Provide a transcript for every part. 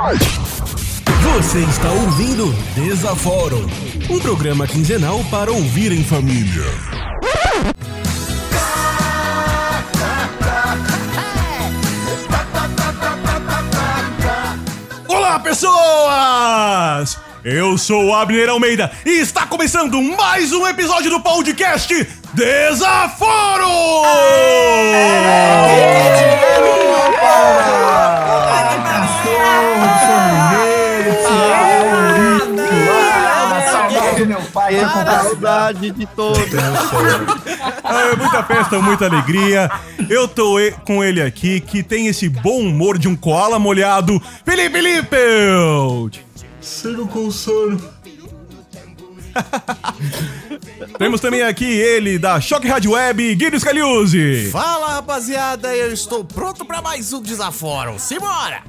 Você está ouvindo Desaforo, um programa quinzenal para ouvir em família. Olá, pessoas! Eu sou Abner Almeida e está começando mais um episódio do podcast Desaforo! Saudade de todos. Ah, é muita festa, muita alegria. Eu tô e- com ele aqui, que tem esse bom humor de um koala molhado, Felipe Lippelt! Sigo com sono. Temos também aqui ele, da Choque Rádio Web, Guido Scaliuzzi. Fala rapaziada, eu estou pronto pra mais um Desaforo. Simbora!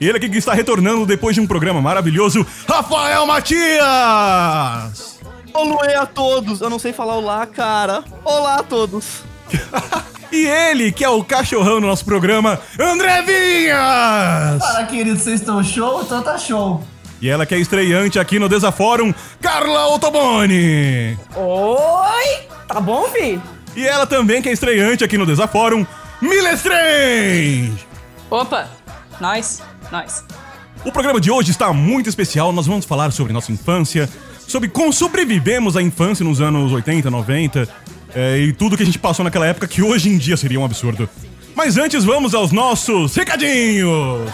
E ele aqui que está retornando depois de um programa maravilhoso, Rafael Matias! Oluê a todos. Eu não sei falar olá, cara. Olá a todos. E ele, que é o cachorrão do nosso programa, André Vinhas! Fala, querido, vocês estão show? Então tá show. E ela que é estreante aqui no Desafórum, Carla Ottoboni! Oi! Tá bom, Vi? E ela também que é estreante aqui no Desafórum, Mila Strange! Opa! Nós, nós. O programa de hoje está muito especial. Nós vamos falar sobre nossa infância, sobre como sobrevivemos à infância nos anos 80, 90 é, e tudo que a gente passou naquela época que hoje em dia seria um absurdo. Mas antes, vamos aos nossos recadinhos!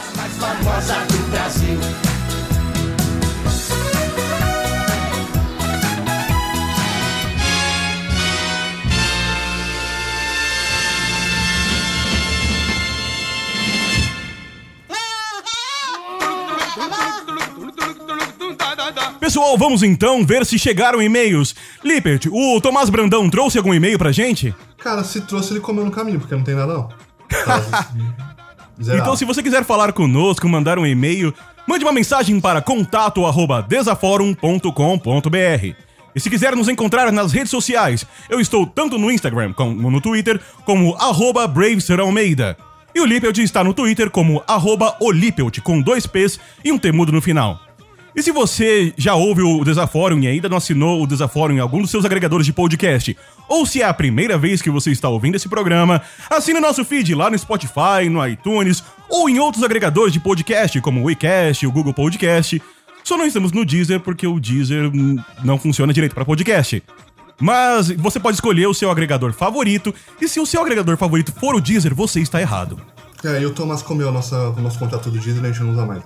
Pessoal, vamos então ver se chegaram e-mails. Lippert, o Tomás Brandão trouxe algum e-mail pra gente? Cara, se trouxe, ele comeu no caminho, porque não tem nada não. Então, se você quiser falar conosco, mandar um e-mail, mande uma mensagem para contato@desaforum.com.br. E se quiser nos encontrar nas redes sociais, eu estou tanto no Instagram como no Twitter, como arroba BraveSirAlmeida. E o Lippelt está no Twitter como arroba com dois P's e um temudo no final. E se você já ouve o Desafórum e ainda não assinou o Desafórum em algum dos seus agregadores de podcast, ou se é a primeira vez que você está ouvindo esse programa, assine o nosso feed lá no Spotify, no iTunes ou em outros agregadores de podcast, como o WeCast, o Google Podcast. Só não estamos no Deezer porque o Deezer não funciona direito para podcast. Mas você pode escolher o seu agregador favorito, e se o seu agregador favorito for o Deezer, você está errado. É, e o Thomas comeu a nossa, o nosso contato do dia e a gente não usa mais.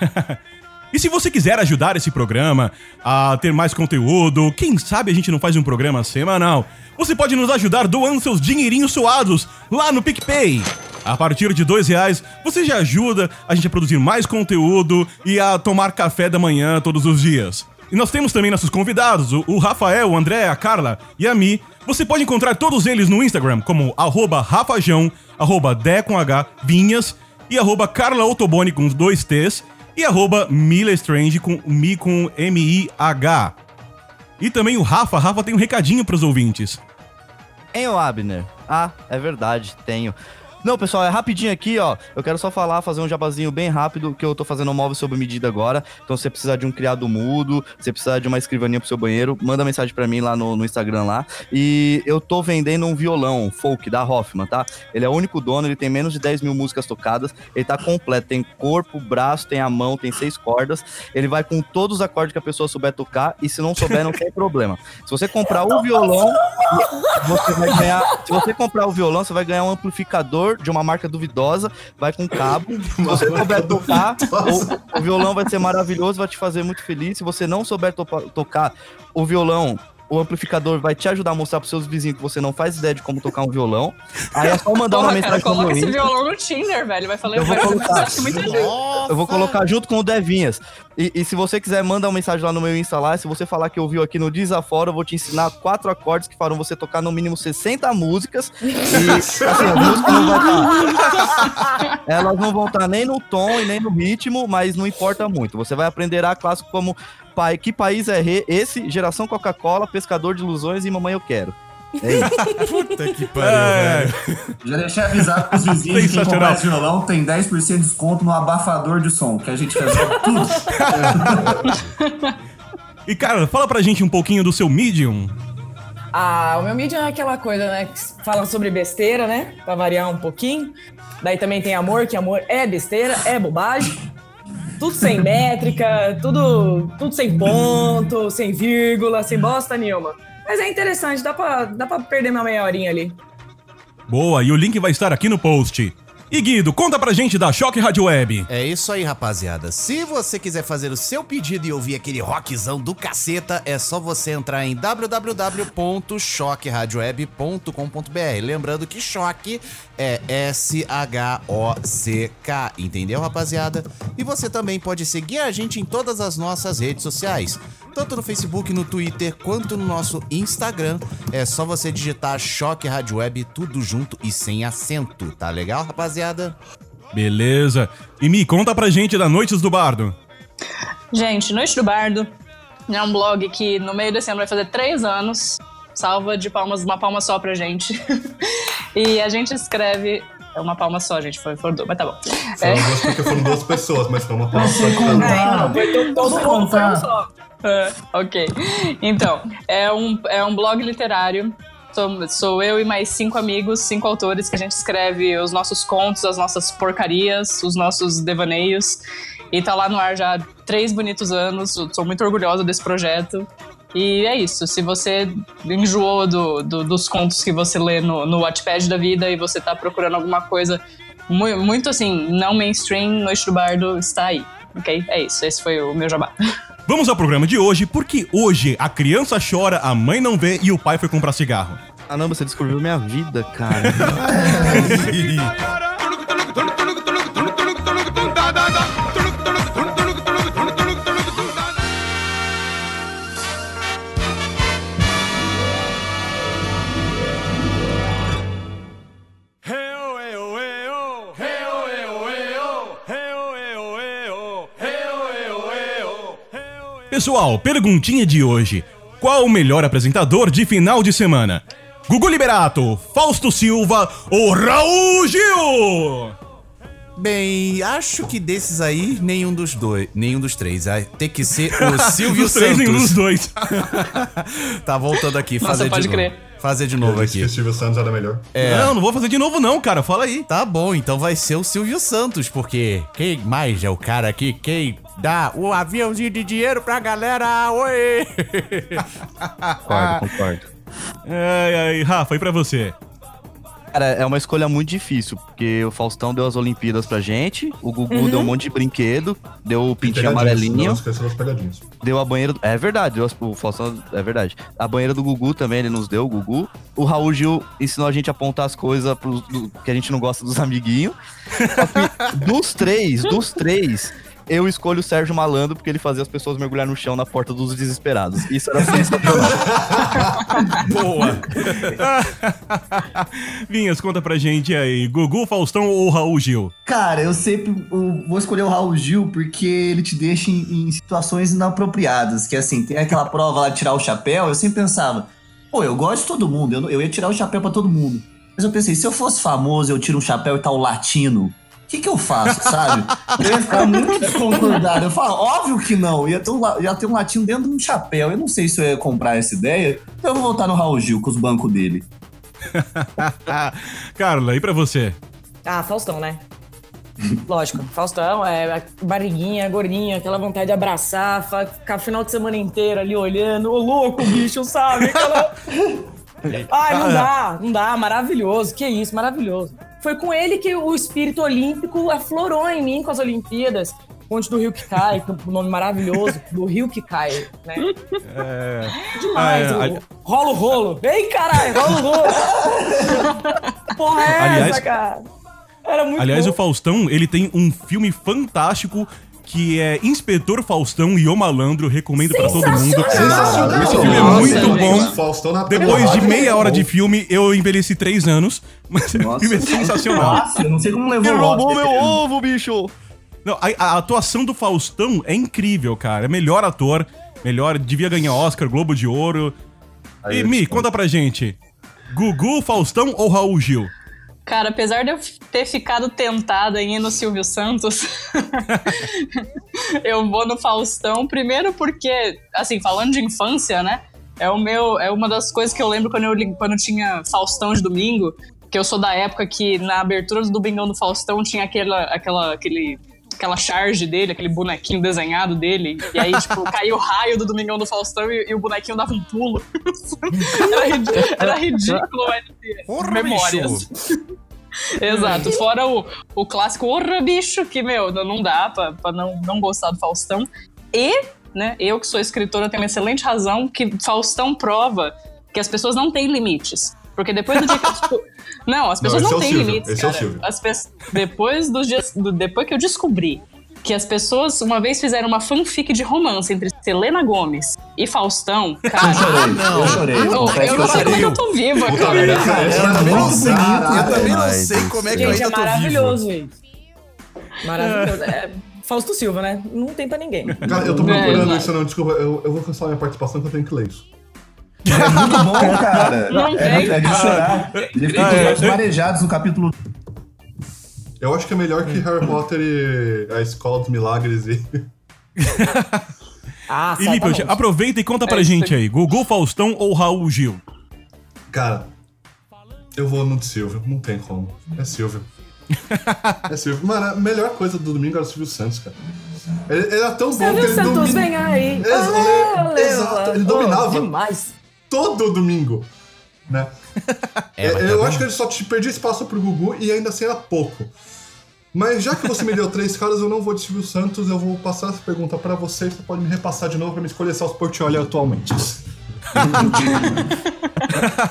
E se você quiser ajudar esse programa a ter mais conteúdo, quem sabe a gente não faz um programa semanal, você pode nos ajudar doando seus dinheirinhos suados lá no PicPay. A partir de dois reais, você já ajuda a gente a produzir mais conteúdo e a tomar café da manhã todos os dias. E nós temos também nossos convidados, o, Rafael, o André, a Carla e a Mi. Você pode encontrar todos eles no Instagram como arroba rafajão, arroba com H, Vinhas e arroba Carla Ottoboni com dois T's e arroba Mila Strange com Mi com M-I-H. E também o Rafa, Rafa tem um recadinho pros ouvintes. Hein, Abner? Ah, é verdade, tenho. Não, pessoal, é rapidinho aqui, ó. Eu quero só falar, fazer um jabazinho bem rápido, que eu tô fazendo um móvel sob medida agora. Então, se você precisar de um criado mudo, se você precisar de uma escrivaninha pro seu banheiro, manda mensagem pra mim lá no, no Instagram lá. E eu tô vendendo um violão folk da Hoffman, tá? Ele é o único dono, ele tem menos de 10 mil músicas tocadas. Ele tá completo, tem corpo, braço, tem a mão, tem seis cordas. Ele vai com todos os acordes que a pessoa souber tocar. E se não souber, não tem problema. Se você comprar o violão, você vai ganhar. Se você comprar o violão, você vai ganhar um amplificador de uma marca duvidosa, vai com cabo. Se você souber tocar, o, o violão vai ser maravilhoso, vai te fazer muito feliz. Se você não souber topa- tocar o violão, o amplificador vai te ajudar a mostrar pros seus vizinhos que você não faz ideia de como tocar um violão. Aí é só mandar uma Porra, cara, mensagem no coloca esse violão no Tinder, velho. Vai falar, Eu vou colocar. Eu vou colocar junto com o Devinhas. E, e se você quiser, manda uma mensagem lá no meu Insta lá. Se você falar que ouviu aqui no Desaforo, eu vou te ensinar quatro acordes que farão você tocar no mínimo 60 músicas. E assim, as músicas não vai estar. Elas não vão estar nem no tom e nem no ritmo, mas não importa muito. Você vai aprender a clássico como pai, que país é re- esse? Geração Coca-Cola, pescador de ilusões e mamãe eu quero. Puta que pariu, É. Já deixei avisado pros vizinhos que quem comprar esse violão tem 10% de desconto no abafador de som, que a gente resolve tudo. E cara, fala pra gente um pouquinho do seu Medium. Ah, o meu mídia é aquela coisa, né? Que fala sobre besteira, né? Pra variar um pouquinho. Daí também tem amor, que amor é besteira, é bobagem. Tudo sem métrica, tudo, tudo sem ponto, sem vírgula, sem bosta nenhuma. Mas é interessante, dá pra, dá pra perder uma meia horinha ali. Boa, e o link vai estar aqui no post. E Guido, conta pra gente da Choque Rádio Web. É isso aí, rapaziada. Se você quiser fazer o seu pedido e ouvir aquele rockzão do caceta, é só você entrar em www.choqueradioweb.com.br. Lembrando que choque é S-H-O-C-K, entendeu, rapaziada? E você também pode seguir a gente em todas as nossas redes sociais, tanto no Facebook, no Twitter, quanto no nosso Instagram. É só você digitar Choque Rádio Web, tudo junto e sem acento, tá legal, rapaziada? Beleza. E Mi, conta pra gente da Noites do Bardo. Gente, Noite do Bardo é um blog que no meio desse ano vai fazer três anos. Salva de palmas, uma palma só pra gente. e a gente escreve. É uma palma só, gente, foi, foi duas, mas tá bom. É. duas porque foram duas pessoas, mas foi uma palavra só contar. Foi to- todo mundo foi um contar. só. É, ok. Então, é um, é um blog literário. Sou, eu e mais cinco amigos, cinco autores, que a gente escreve os nossos contos, as nossas porcarias, os nossos devaneios. E tá lá no ar já há três bonitos anos. Sou muito orgulhosa desse projeto. E é isso. Se você enjoou do, do- dos contos que você lê no, no Wattpad da vida e você tá procurando alguma coisa mu- muito assim, não mainstream, Noite do Bardo está aí. Ok? É isso. Esse foi o meu jabá. Vamos ao programa de hoje, porque hoje a criança chora, a mãe não vê e o pai foi comprar cigarro. Caramba, você descobriu minha vida, cara. Pessoal, perguntinha de hoje. Qual o melhor apresentador de final de semana? Gugu Liberato, Fausto Silva ou Raul Gil? Bem, acho que desses aí, nenhum dos dois, nenhum dos três. Vai ter que ser o Silvio Dos três, nenhum dos Santos. dois. tá voltando aqui, Nossa, fazer de pode novo. crer. Fazer de Eu novo disse que aqui. o Silvio Santos era melhor. É. Não, não vou fazer de novo não, cara. Fala aí. Tá bom, então vai ser o Silvio Santos, porque quem mais é o cara aqui? Quem dá o aviãozinho de dinheiro pra galera? Oi! Concordo, concordo. Ai, ai, Rafa, e pra você? Cara, é uma escolha muito difícil, porque o Faustão deu as Olimpíadas pra gente, o Gugu deu um monte de brinquedo, deu o pintinho amarelinho, Não pegadinhas. deu a banheira. do- É verdade, deu as- o Faustão. É verdade. A banheira do Gugu também, ele nos deu, o Gugu. O Raul Gil ensinou a gente a apontar as coisas que a gente não gosta dos amiguinhos. Dos três, dos três. Eu escolho o Sérgio Malandro porque ele fazia as pessoas mergulhar no chão na porta dos desesperados. Isso era sensacional. Boa! Vinhas, conta pra gente aí. Gugu, Faustão ou Raul Gil? Cara, eu sempre eu vou escolher o Raul Gil porque ele te deixa em, em situações inapropriadas. Que assim, tem aquela prova lá de tirar o chapéu, eu sempre pensava, pô, eu gosto de todo mundo, eu, eu ia tirar o chapéu pra todo mundo. Mas eu pensei, se eu fosse famoso, eu tiro um chapéu e tá o latino. O que, que eu faço, sabe? Eu ia ficar muito desconcordado. Eu falo, óbvio que não. Ia ter, um, ia ter um latino dentro de um chapéu. Eu não sei se eu ia comprar essa ideia. Então eu vou voltar no Raul Gil com os bancos dele. Carla, e pra você? Ah, Faustão, né? Lógico, Faustão é a barriguinha, gordinha, aquela vontade de abraçar, ficar o final de semana inteiro ali olhando, ô louco, bicho, sabe? Aquela... Ai, não dá, não dá, maravilhoso, que isso, maravilhoso. Foi com ele que o espírito olímpico aflorou em mim com as Olimpíadas. Ponte do Rio que cai, um nome maravilhoso, do Rio que cai, né? Demais, É, o- rola o rolo. Ei, caralho, rola o rolo. Porra é Aliás- essa, cara? Era muito Aliás, bom. o Faustão, ele tem um filme fantástico que é Inspetor Faustão e o Malandro. Recomendo pra todo mundo. Sensacional. Esse filme é muito bom. Faustão na Depois de meia hora de filme, eu envelheci três anos. Mas o filme é sensacional. Nossa, eu não sei como levou Ele roubou meu ovo, bicho! Não, a, a atuação do Faustão é incrível, cara. É melhor ator. Melhor, devia ganhar Oscar, Globo de Ouro. E Mi, conta pra gente. Gugu, Faustão ou Raul Gil? Cara, apesar de eu ter ficado tentada em ir no Silvio Santos, eu vou no Faustão, primeiro porque, assim, falando de infância, né? É o meu, é uma das coisas que eu lembro quando eu quando tinha Faustão de domingo, que eu sou da época que na abertura do Domingão do Faustão tinha aquela aquela aquele aquela charge dele, aquele bonequinho desenhado dele, e aí, tipo, caiu o raio do Domingão do Faustão e, e o bonequinho dava um pulo. era, rid- era ridículo, mas memórias. Exato. Fora o, o clássico Orra, bicho, que, meu, não dá pra, pra não, não gostar do Faustão. E, né, eu que sou escritora tenho uma excelente razão que Faustão prova que as pessoas não têm limites. Porque depois do dia que eu desco- Não, as Não, pessoas esse não, é o têm Silvio, limites, esse é o cara. Silvio. As pe- Depois dos dias. do- Depois que eu descobri que as pessoas uma vez fizeram uma fanfic de romance entre Selena Gomes e Faustão, Eu cara. chorei, eu chorei. Eu, confesso eu não eu sei como é que eu tô viva, Puta cara. merda, cara, Eu também não sei, eu também não Ai, sei como é que eu Gente, é ainda tô vivo. maravilhoso, gente. Maravilhoso. É, Fausto Silva, né? Não tem pra ninguém. Cara, eu tô É, procurando exato. isso, não. Desculpa, eu, eu vou cancelar minha participação que eu tenho que ler isso. É muito bom, cara. Não é, tem, é de chorar. Ele fica Ah, com é. olhos marejados no capítulo. Eu acho que é melhor que Harry Potter e a Escola dos Milagres e. Ah, E aproveita e conta pra É, gente aí. Gugu, Faustão ou Raul Gil? Cara, eu vou no de Silvio, não tem como. É Silvio. É Silvio. Mano, a melhor coisa do domingo era o Silvio Santos, cara. Ele, ele era tão bom que Silvio ele Santos, domina- vem aí. Ex- Ah, ele- exato, ele oh, dominava. demais. Todo domingo, né? É, mas tá eu bom. acho que ele só te perdia espaço pro Gugu e ainda assim era pouco. Mas já que você me deu três caras, eu não vou de Silvio Santos, eu vou passar essa pergunta pra você, você pode me repassar de novo pra me escolher Celso Portiolli atualmente.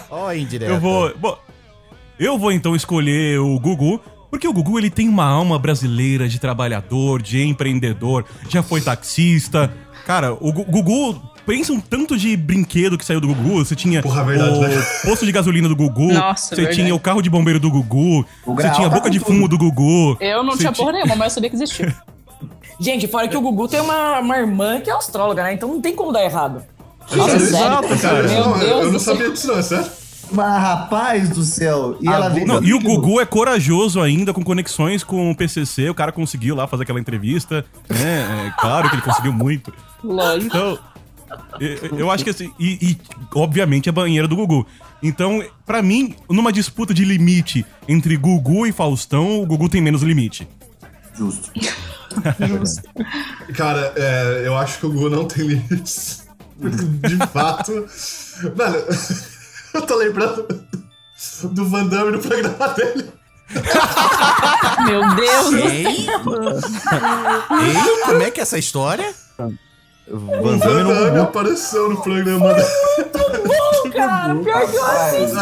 Ó, indireta. Eu vou. Bom, eu vou então escolher o Gugu, porque o Gugu ele tem uma alma brasileira de trabalhador, de empreendedor, já foi taxista. Cara, o Gu- Gugu. Pensa um tanto de brinquedo que saiu do Gugu. Você tinha Porra, verdade, o né? posto de gasolina do Gugu. Nossa, você verdade. tinha o carro de bombeiro do Gugu. O Você tinha a tá boca com de tudo. fumo do Gugu. Eu não tinha ti- porra nenhuma, mas eu sabia que existia. Gente, fora que o Gugu tem uma, uma irmã que é astróloga, né? Então não tem como dar errado. Nossa, Exato, sério? cara. Meu não, eu- Deus eu não céu. sabia disso, não, é sério? Mas, rapaz do céu. E ela veio. Não, e o Gugu é corajoso ainda, com conexões com o PCC. O cara conseguiu lá fazer aquela entrevista. né? É, claro que ele conseguiu muito. Lógico. Então, eu, eu acho que assim. E, e, obviamente, a banheira do Gugu. Então, pra mim, numa disputa de limite entre Gugu e Faustão, o Gugu tem menos limite. Justo. Cara, é, eu acho que o Gugu não tem limites. De fato. Mano, eu tô lembrando do Van Damme no programa dele. Meu Deus do Ei? Ei, como é que é essa história? O Van Van Damme no Damme Gugu. apareceu no programa dele. Cara, pior que eu assisto.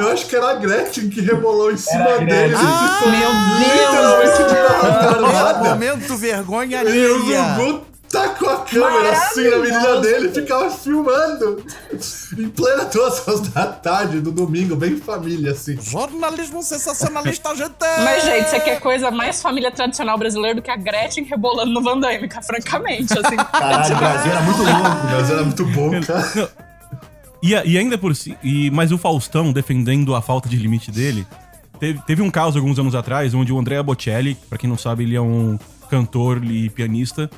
Eu acho que era a Gretchen que rebolou em cima Era dele. Ficou Meu literalmente de Ah, gargalhada. momento vergonha E o alheia. Gugu tacou a câmera assim na menina dele e ficava filmando. Em plena duas horas da tarde, do domingo, bem família, assim. Jornalismo sensacionalista, gente. Mas, gente, você quer coisa mais família tradicional brasileira do que a Gretchen rebolando no Van Damme, francamente, assim. Caralho, o Brasil era muito louco. Mas era muito bom, cara. E, e ainda por si. E, mas o Faustão, defendendo a falta de limite dele, teve, teve um caso alguns anos atrás onde o Andrea Bocelli, pra quem não sabe, ele é um cantor e pianista.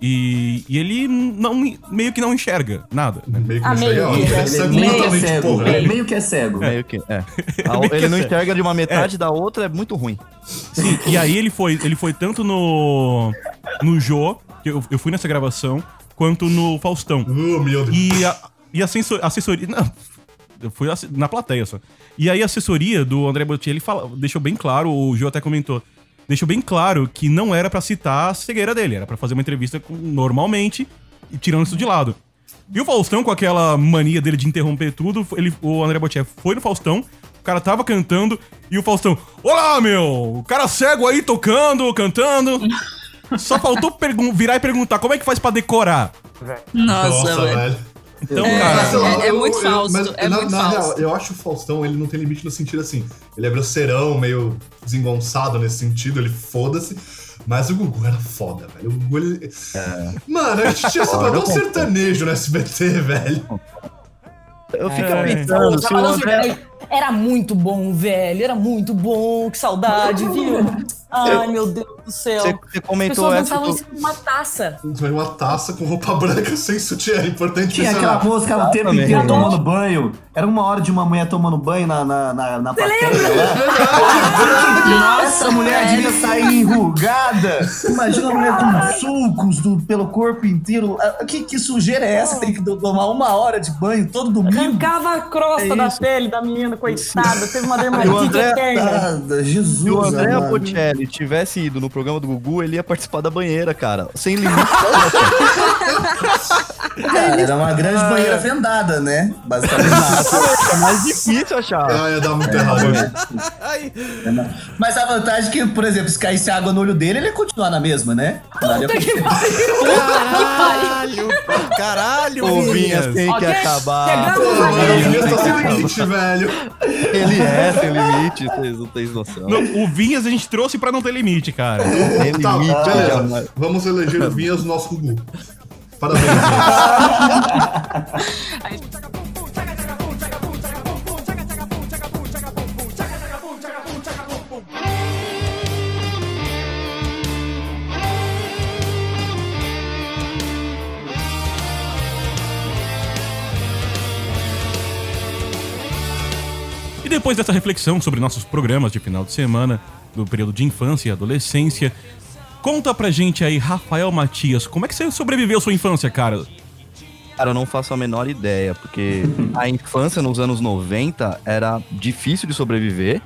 E, e ele não, meio que não enxerga nada. né? Meio que Ah, não meio que, né? É meio que é cego. meio que é cego. Meio que. É. A- Meio que ele não é. enxerga de uma metade da outra, é muito ruim. Sim, e aí ele foi, ele foi tanto no. no Jô, que eu, eu fui nessa gravação, quanto no Faustão. Oh, meu Deus. E a, e a assessor- assessoria. Não, eu fui na plateia só. E aí a assessoria do André Bocelli fala, deixou bem claro, o Gil até comentou, deixou bem claro que não era pra citar a cegueira dele, era pra fazer uma entrevista com- normalmente e tirando isso de lado. E o Faustão, com aquela mania dele de interromper tudo, ele, o André Bocelli foi no Faustão, o cara tava cantando, e o Faustão, Olá, meu! O cara cego aí tocando, cantando. Só faltou virar e perguntar como é que faz pra decorar. Nossa, Nossa, velho. velho. Então, É, cara. Lá, é- é muito Fausto, mas é na, muito na real, eu acho o Faustão, ele não tem limite no sentido assim. Ele é grosseirão, meio desengonçado nesse sentido, ele foda-se. Mas o Gugu era foda, velho. O Gugu, ele... Mano, a gente tinha separado um sertanejo no SBT, velho. Eu fico É. pensando, se o Trabalhando André... assim, Era muito bom, velho. Era muito bom. Que saudade, viu? Ai, meu Deus do céu. Você, você As comentou pessoas essa... dançavam em do- cima de uma taça. Foi uma taça com roupa branca sem sutiã, é importante Tinha aquela música o tempo inteiro tomando banho. Era uma hora de uma mulher tomando banho na, na, na, na plateia lá. Essa mulher devia sair enrugada. Imagina uma mulher com sulcos do, pelo corpo inteiro. Ah, Que, que sujeira é essa? Tem que tomar uma hora de banho todo domingo. Arrancava a crosta É da pele da menina, coitada. Teve uma E dermatite eterna. Jesus. Se o André amado. Bocelli tivesse ido no programa do Gugu, ele ia participar da banheira, cara. Sem limite. Cara, era uma grande banheira vendada, né? Basicamente. é mais difícil achar. Ah, ia dar muito errado. Mas a vantagem é que, por exemplo, se caísse água no olho dele, ele ia continuar na mesma, né? Nada ia acontecer. Caralho, caralho, Ô, Vinhas. Tem que acabar. O Vinhas tá sem que limite, velho. Ele é sem limite, vocês não têm noção. Não, o Vinhas a gente trouxe pra não ter limite, cara. Tem Tá, limite, beleza. Vamos eleger o Vinhas nosso Gugu. Parabéns. E depois dessa reflexão sobre nossos programas de final de semana, do período de infância e adolescência, conta pra gente aí, Rafael Matias, como é que você sobreviveu sua infância, cara? Cara, eu não faço a menor ideia, porque a infância nos anos 90 era difícil de sobreviver.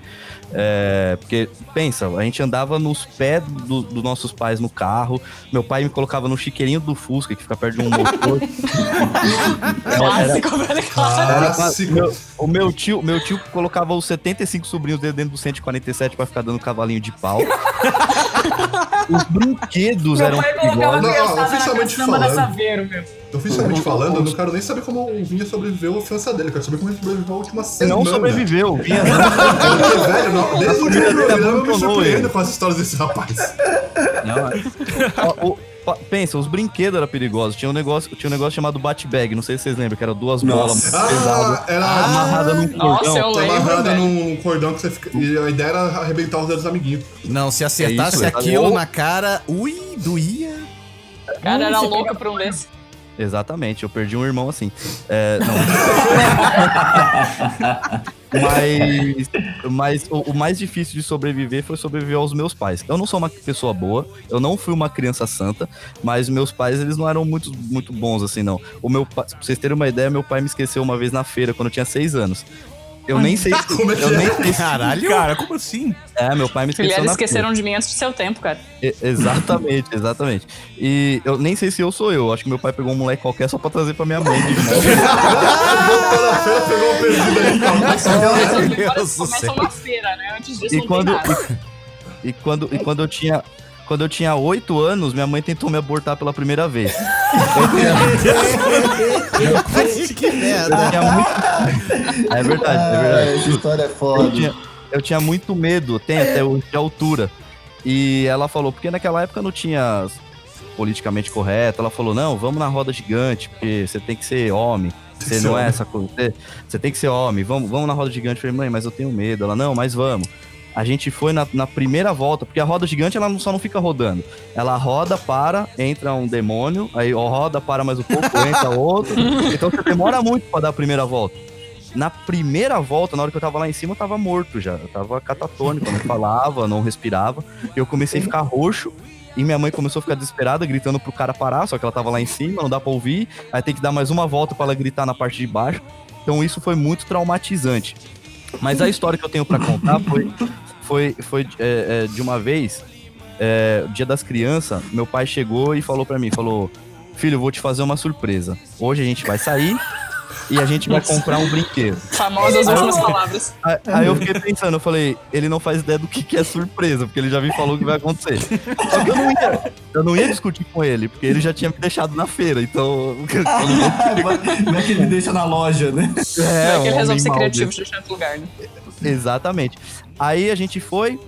É, porque, pensa, a gente andava nos pés do- dos nossos pais no carro. Meu pai me colocava no chiqueirinho do Fusca, que fica perto de um motor. Clássico, velho. Clássico. Meu- o meu tio, meu tio colocava os 75 sobrinhos dele dentro do 147 pra ficar dando cavalinho de pau. os brinquedos Meu eram pai colocava Não, oficialmente falando. Saveiro, meu. Oficialmente falando, eu não quero nem saber como o Vinha sobreviveu à ofensa dele. Eu quero saber como ele sobreviveu a última semana. não sobreviveu, vinha. Porque, velho, não, desde o último programa eu me surpreendo ele. com as histórias desse rapaz. Não, é. O- pensa, os brinquedos eram perigosos. Tinha um negócio, tinha um negócio chamado bat-bag, não sei se vocês lembram, que era duas bolas Ah, pesadas era amarradas num Nossa, cordão. eu tá lembro, amarrado velho. num cordão que você fica. E a ideia era arrebentar os dedos do amiguinho. Não, se acertasse É isso, aquilo tá na cara, ui, doía. Cara, era louca por um desse. Exatamente, eu perdi um irmão assim. É, não. mas mas o, o mais difícil de sobreviver foi sobreviver aos meus pais. Eu não sou uma pessoa boa, eu não fui uma criança santa, mas meus pais, eles não eram muito, muito bons assim, não. O meu pra vocês terem uma ideia, meu pai me esqueceu uma vez na feira, quando eu tinha seis anos. Eu nem sei se, Como é que eu é? nem sei se, Caralho. Cara, como assim? É, meu pai me esqueceu Filhares esqueceram de mim antes do seu tempo, cara. E- Exatamente, exatamente. E eu nem sei se eu sou eu. Acho que meu pai pegou um moleque qualquer só pra trazer pra minha mãe. feira, pegou aí, Começam céu. uma feira, né? Antes disso e não quando nada. e, e quando e quando eu tinha quando eu tinha oito anos, minha mãe tentou me abortar pela primeira vez. que merda. Eu tinha muito... É verdade, é verdade. essa história é Eu foda. tinha, eu tinha muito medo, tem até hoje, de altura. E ela falou, porque naquela época não tinha politicamente correto. Ela falou, não, vamos na roda gigante, porque você tem que ser homem. Você não é essa coisa. Você, você tem que ser homem. Vamos, vamos na roda gigante. Eu falei, mãe, mas eu tenho medo. Ela, não, mas vamos. A gente foi na, na primeira volta, porque a roda gigante ela só não fica rodando. Ela roda, para, entra um demônio, aí roda, para mais um pouco, entra outro. Então você demora muito pra dar a primeira volta. Na primeira volta, na hora que eu tava lá em cima, eu tava morto já. Eu tava catatônico, não falava, não respirava. Eu comecei a ficar roxo. E minha mãe começou a ficar desesperada, gritando pro cara parar, só que ela tava lá em cima, não dá pra ouvir. Aí tem que dar mais uma volta pra ela gritar na parte de baixo. Então isso foi muito traumatizante. Mas a história que eu tenho pra contar foi, foi, foi é, é, de uma vez, é, dia das crianças, meu pai chegou e falou pra mim, falou, filho, vou te fazer uma surpresa. Hoje a gente vai sair e a gente vai comprar um brinquedo. Famosas últimas palavras. Aí, aí eu fiquei pensando, eu falei, ele não faz ideia do que, que é surpresa, porque ele já me falou o que vai acontecer. Só que eu não ia, eu não ia discutir com ele, porque ele já tinha me deixado na feira, então. Não é que ele deixa na loja, né? É, É que ele um resolve ser criativo desse. de deixar em outro lugar, né? Exatamente. Aí a gente foi,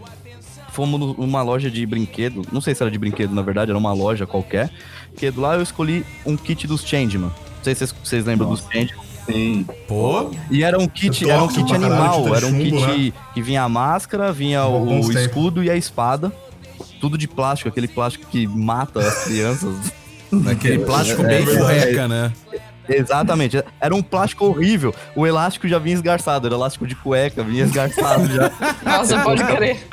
fomos nu- numa loja de brinquedo, não sei se era de brinquedo, na verdade, era uma loja qualquer. Porque lá eu escolhi um kit dos Changeman. Não sei se vocês, vocês lembram dos Changeman. Sim. Pô, E era um kit, É era um kit caralho, animal, tinta era um chumbo, kit né? que vinha a máscara, vinha o, o escudo e a espada. Tudo de plástico, aquele plástico que mata as crianças. aquele plástico bem É, furreca, né? Exatamente. Era um plástico horrível. O elástico já vinha esgarçado, era elástico de cueca, vinha esgarçado já. Nossa, pode crer.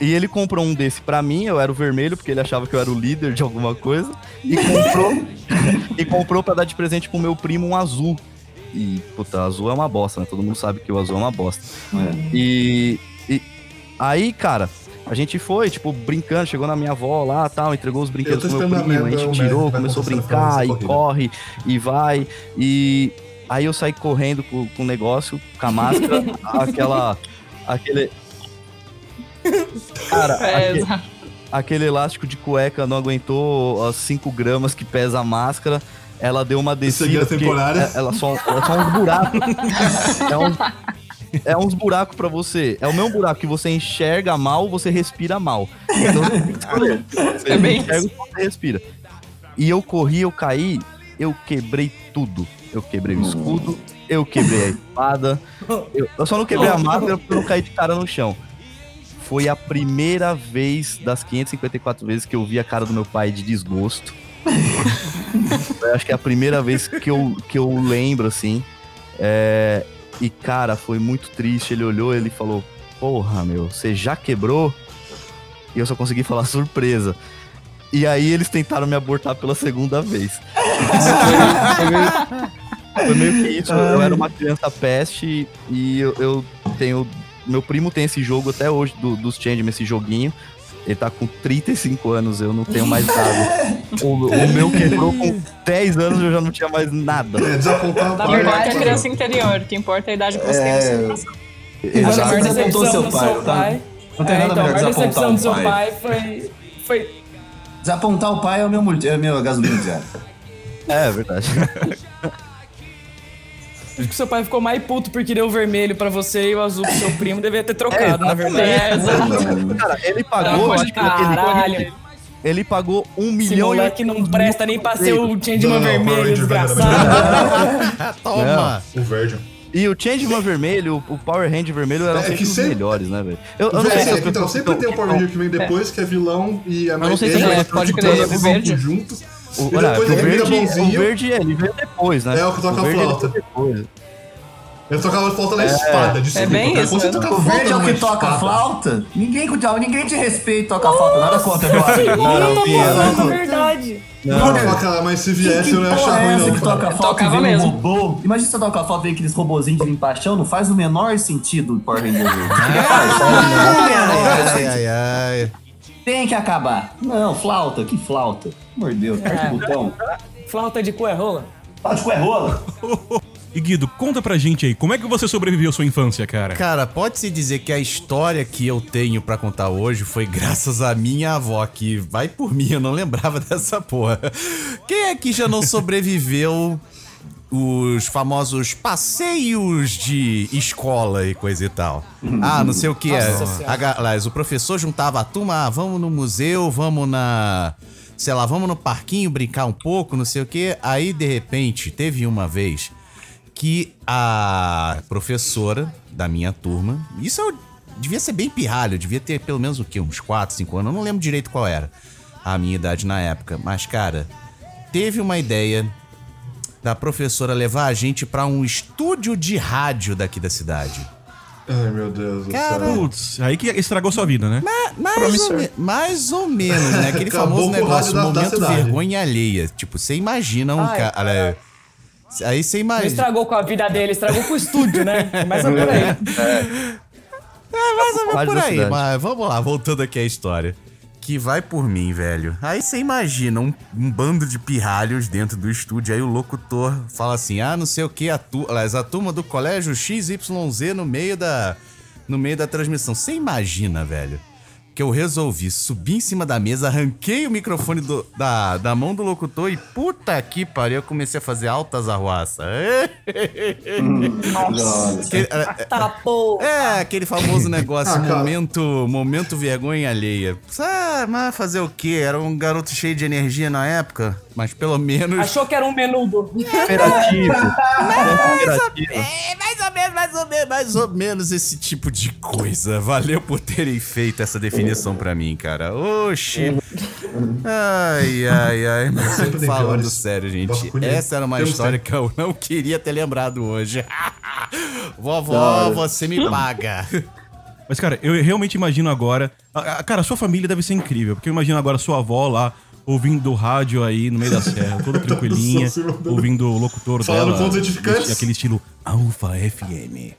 E ele comprou um desse pra mim, eu era o vermelho, porque ele achava que eu era o líder de alguma coisa. E comprou, e comprou pra dar de presente pro meu primo um azul. E, puta, azul é uma bosta, né? Todo mundo sabe que o azul é uma bosta. E, e aí, cara, a gente foi, tipo, brincando, chegou na minha avó lá tal, entregou os brinquedos pro meu primo, a gente tirou, vai começou a brincar, e essa corre, e vai. E aí eu saí correndo com, com o negócio, com a máscara, aquela. aquele. Cara, É, aque- exato. aquele elástico de cueca não aguentou as 5 gramas que pesa a máscara. Ela deu uma descida. Seguida porque temporária. é- Ela só, ela só uns buracos. é, uns, é uns buracos pra você. É o mesmo buraco que você enxerga mal, você respira mal. Então você tem que escolher. Você É bem enxerga você respira. E eu corri, eu caí, eu quebrei tudo. Eu quebrei o escudo, eu quebrei a espada. Eu, eu só não quebrei a máscara porque eu não caí de cara no chão. Foi a primeira vez das 554 vezes que eu vi a cara do meu pai de desgosto. eu acho que é a primeira vez que eu, que eu lembro, assim. É, e, cara, foi muito triste. Ele olhou ele falou: Porra, meu, você já quebrou? E eu só consegui falar surpresa. E aí eles tentaram me abortar pela segunda vez. foi, foi meio, foi meio que isso. Eu era uma criança peste e eu, eu tenho. Meu primo tem esse jogo até hoje, do, dos Changeman, esse joguinho. Ele tá com 35 anos, eu não tenho mais nada. O, o meu quebrou com 10 anos, eu já não tinha mais nada. É, desapontar o Na pai. verdade, é a criança interior. O que importa é a idade que você tem. É, no seu coração. A maior Exato. Você apontou decepção seu do pai. seu tá? pai. Não tem É, nada então, a melhor maior desapontar decepção do seu pai. pai foi. Foi. Desapontar o pai é o meu, multi- é a minha gasolina diária. É verdade. Acho que seu pai ficou mais puto porque deu o vermelho pra você e o azul pro seu primo. Devia ter trocado, na verdade. É, exato. Cara, ele pagou, acho que Caralho. ele pagou um Esse milhão e não presta nem pra ser o Changeman vermelho, desgraçado. Toma! O verde. E o Changeman vermelho, o Power Hand vermelho eram É sempre que os sempre- melhores, né, velho? Eu, eu não sei É, se as então, sempre tem o Power Ranger que vem depois, que é vilão, e a não sei se ele é, e a pode crer, o vão verde. juntos. O, E olha, depois que o ele verde, o bonzinho. verde ele veio depois, né? É, o que toca a verde ele flauta. depois. Ele tocava flauta na espada, de é bem Quando isso, você né? toca O verde é o que toca espada, flauta? Ninguém, ninguém te respeita e toca flauta. Nada contra, Eduardo. Não, não, Não, não, verdade. Não, Não, não, cara, mas se viesse que eu não ia achar é ruim, não. que toca cara. flauta e Tocava vem um mesmo. robô? Imagina você toca flauta e vem aqueles robozinhos de limpar chão, não faz o menor sentido o Power Ranger. Ai, ai, ai. Tem que acabar. Não, flauta, que flauta. Amor de Deus, o botão. Flauta de cu é rola. Flauta de é rola. E Guido, conta pra gente aí, como é que você sobreviveu à sua infância, cara? Cara, pode-se dizer que a história que eu tenho pra contar hoje foi graças à minha avó, que vai por mim, eu não lembrava dessa porra. Quem aqui já não sobreviveu os famosos passeios de escola e coisa e tal? Ah, não sei o que é. O professor juntava a turma, ah, vamos no museu, vamos na. Sei lá, vamos no parquinho brincar um pouco, não sei o que. Aí, de repente, teve uma vez que a professora da minha turma, isso eu devia ser bem pirralho, eu devia ter pelo menos o quê? Uns 4, 5 anos, eu não lembro direito qual era a minha idade na época, mas cara, teve uma ideia da professora levar a gente pra um estúdio de rádio daqui da cidade. Ai, meu Deus do Cara, céu. Putz, aí que estragou sua vida, né? Mais ou, me- mais ou menos, né? Aquele Acabou famoso o negócio, da- da momento cidade. vergonha alheia. Tipo, você imagina um Ai, cara. Aí você Não imagina. estragou com a vida dele, estragou com o estúdio, né? Começa por aí. É, mais ou menos por da aí, mas vamos lá, voltando aqui à história. Que vai por mim, velho. Aí você imagina um, um bando de pirralhos dentro do estúdio, aí o locutor fala assim: ah, não sei o que, a, tu, a turma do colégio XYZ no meio da. No meio da transmissão. Você imagina, velho, que eu resolvi subir em cima da mesa, arranquei o microfone do- da, da mão do locutor e puta que pariu, eu comecei a fazer altas arruaças. Aquele- é, Tá, pô. é, aquele famoso negócio, Ah, momento, momento vergonha alheia. Ah, mas fazer o quê? Era um garoto cheio de energia na época, mas pelo menos... Achou que era um menudo. Imperativo. Imperativo. É, mais ou menos, mais ou menos, mais ou menos esse tipo de coisa. Valeu por terem feito essa definição pra mim, cara. Oxi. Ai, ai, ai. Mas falando sério, gente. Essa era uma história que eu não queria ter lembrado hoje. Vovó, você me paga. Mas, cara, eu realmente imagino agora. a- a- Cara, a sua família deve ser incrível, porque eu imagino agora a sua avó lá. Ouvindo rádio aí no meio da serra, toda tranquilinha, ouvindo o locutor Falando dela. contos edificantes. Aquele estilo Alfa FM.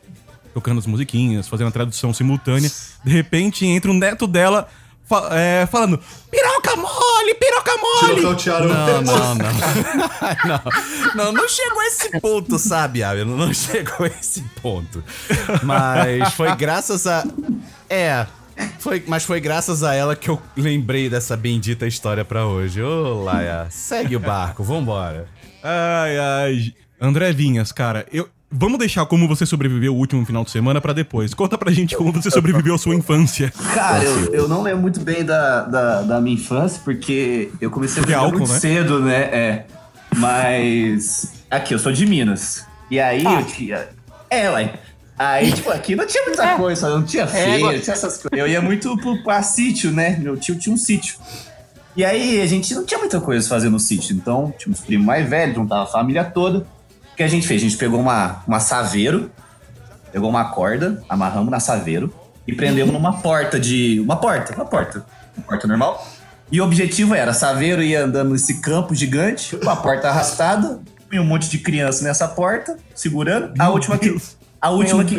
Tocando as musiquinhas, fazendo a tradução simultânea. De repente entra o neto dela fa- é, falando: Piroca mole, piroca mole! Não, não, não. não. Não, não chegou a esse ponto, sabe, Abel? Não chegou a esse ponto. Mas foi graças a. É. Foi, mas foi graças a ela que eu lembrei dessa bendita história pra hoje. Ô, Laia, segue o barco, vambora. Ai, ai. André Vinhas, cara, eu. Vamos deixar como você sobreviveu o último final de semana pra depois. Conta pra gente como você sobreviveu a sua infância. Cara, eu, eu não lembro muito bem da, da, da minha infância, porque eu comecei a Porque é beber álcool, muito né? cedo, né? É. Mas. Aqui, eu sou de Minas. E aí Ah. eu tinha. É, ué. Aí, tipo, aqui não tinha muita coisa, não tinha feira, agora- não tinha essas coisas. Eu ia muito pro, pra sítio, né? Meu tio tinha um sítio. E aí a gente não tinha muita coisa a fazer no sítio. Então, tinha uns primos mais velhos, juntava a família toda. O que a gente fez? A gente pegou uma, uma saveiro, pegou uma corda, amarramos na saveiro e prendemos numa porta de. Uma porta, uma porta. Uma porta normal. E o objetivo era, saveiro ia andando nesse campo gigante, com a porta arrastada, e um monte de criança nessa porta, segurando. A última que. A última que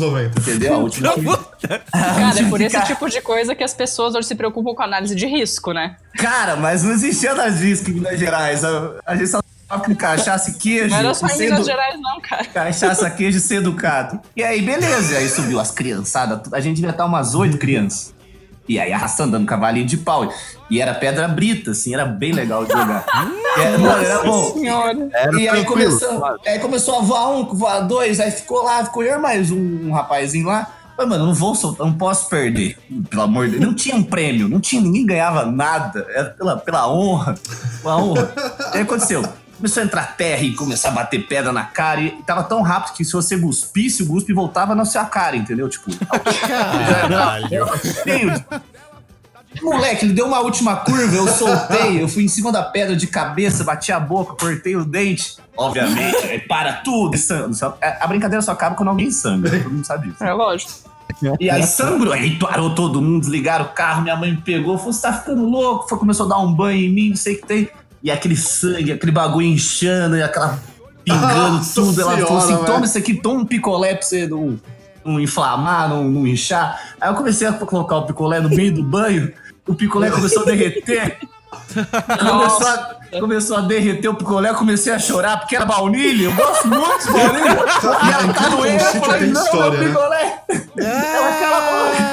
90. Entendeu? A última que. Cara, é por esse tipo de coisa que as pessoas hoje se preocupam com análise de risco, né? Cara, mas não existia nas discos em Minas Gerais. A, a gente só com cachaça e queijo. Não era só e em Minas edu- Gerais, não, cara. Cachaça, queijo e ser educado. E aí, beleza. E aí subiu as criançadas. A gente devia estar umas oito crianças. E aí arrastando, dando cavalinho de pau. E era pedra brita, assim, era bem legal de jogar. É, mano, era bom. Senhora. e aí começou, aí começou a voar um, voar dois, aí ficou lá, ficou eu e mais um, um rapazinho lá. Falei, mano, não vou soltar, não posso perder. Pelo amor de Deus. Não tinha um prêmio, não tinha, ninguém ganhava nada. Era pela, pela honra. Pela honra. aí aconteceu. Começou a entrar terra e começar a bater pedra na cara. E tava tão rápido que se você cuspisse, o cuspe voltava na sua cara, entendeu? Tipo, Caralho. Moleque, ele deu uma última curva, eu soltei, eu fui em cima da pedra de cabeça, bati a boca, cortei o dente. Obviamente, aí para tudo. e sangue. Só- A brincadeira só acaba quando alguém sangra, todo mundo sabe disso. É lógico. E aí sangrou, aí parou todo mundo, desligaram o carro, minha mãe me pegou, falou, você tá ficando louco, foi, começou a dar um banho em mim, não sei o que tem. E aquele sangue, aquele bagulho inchando, e aquela pingando Nossa tudo. Ela falou assim, toma isso aqui, toma um picolé pra você não, não inflamar, não, não inchar. Aí eu comecei a colocar o picolé no meio do banho, o picolé começou a derreter. Começou a, começou a derreter o picolé, eu comecei a chorar porque era baunilha. Eu gosto muito de baunilha. E ela tá como doendo. o Eu falei, não, história, meu né? picolé. Ela cala a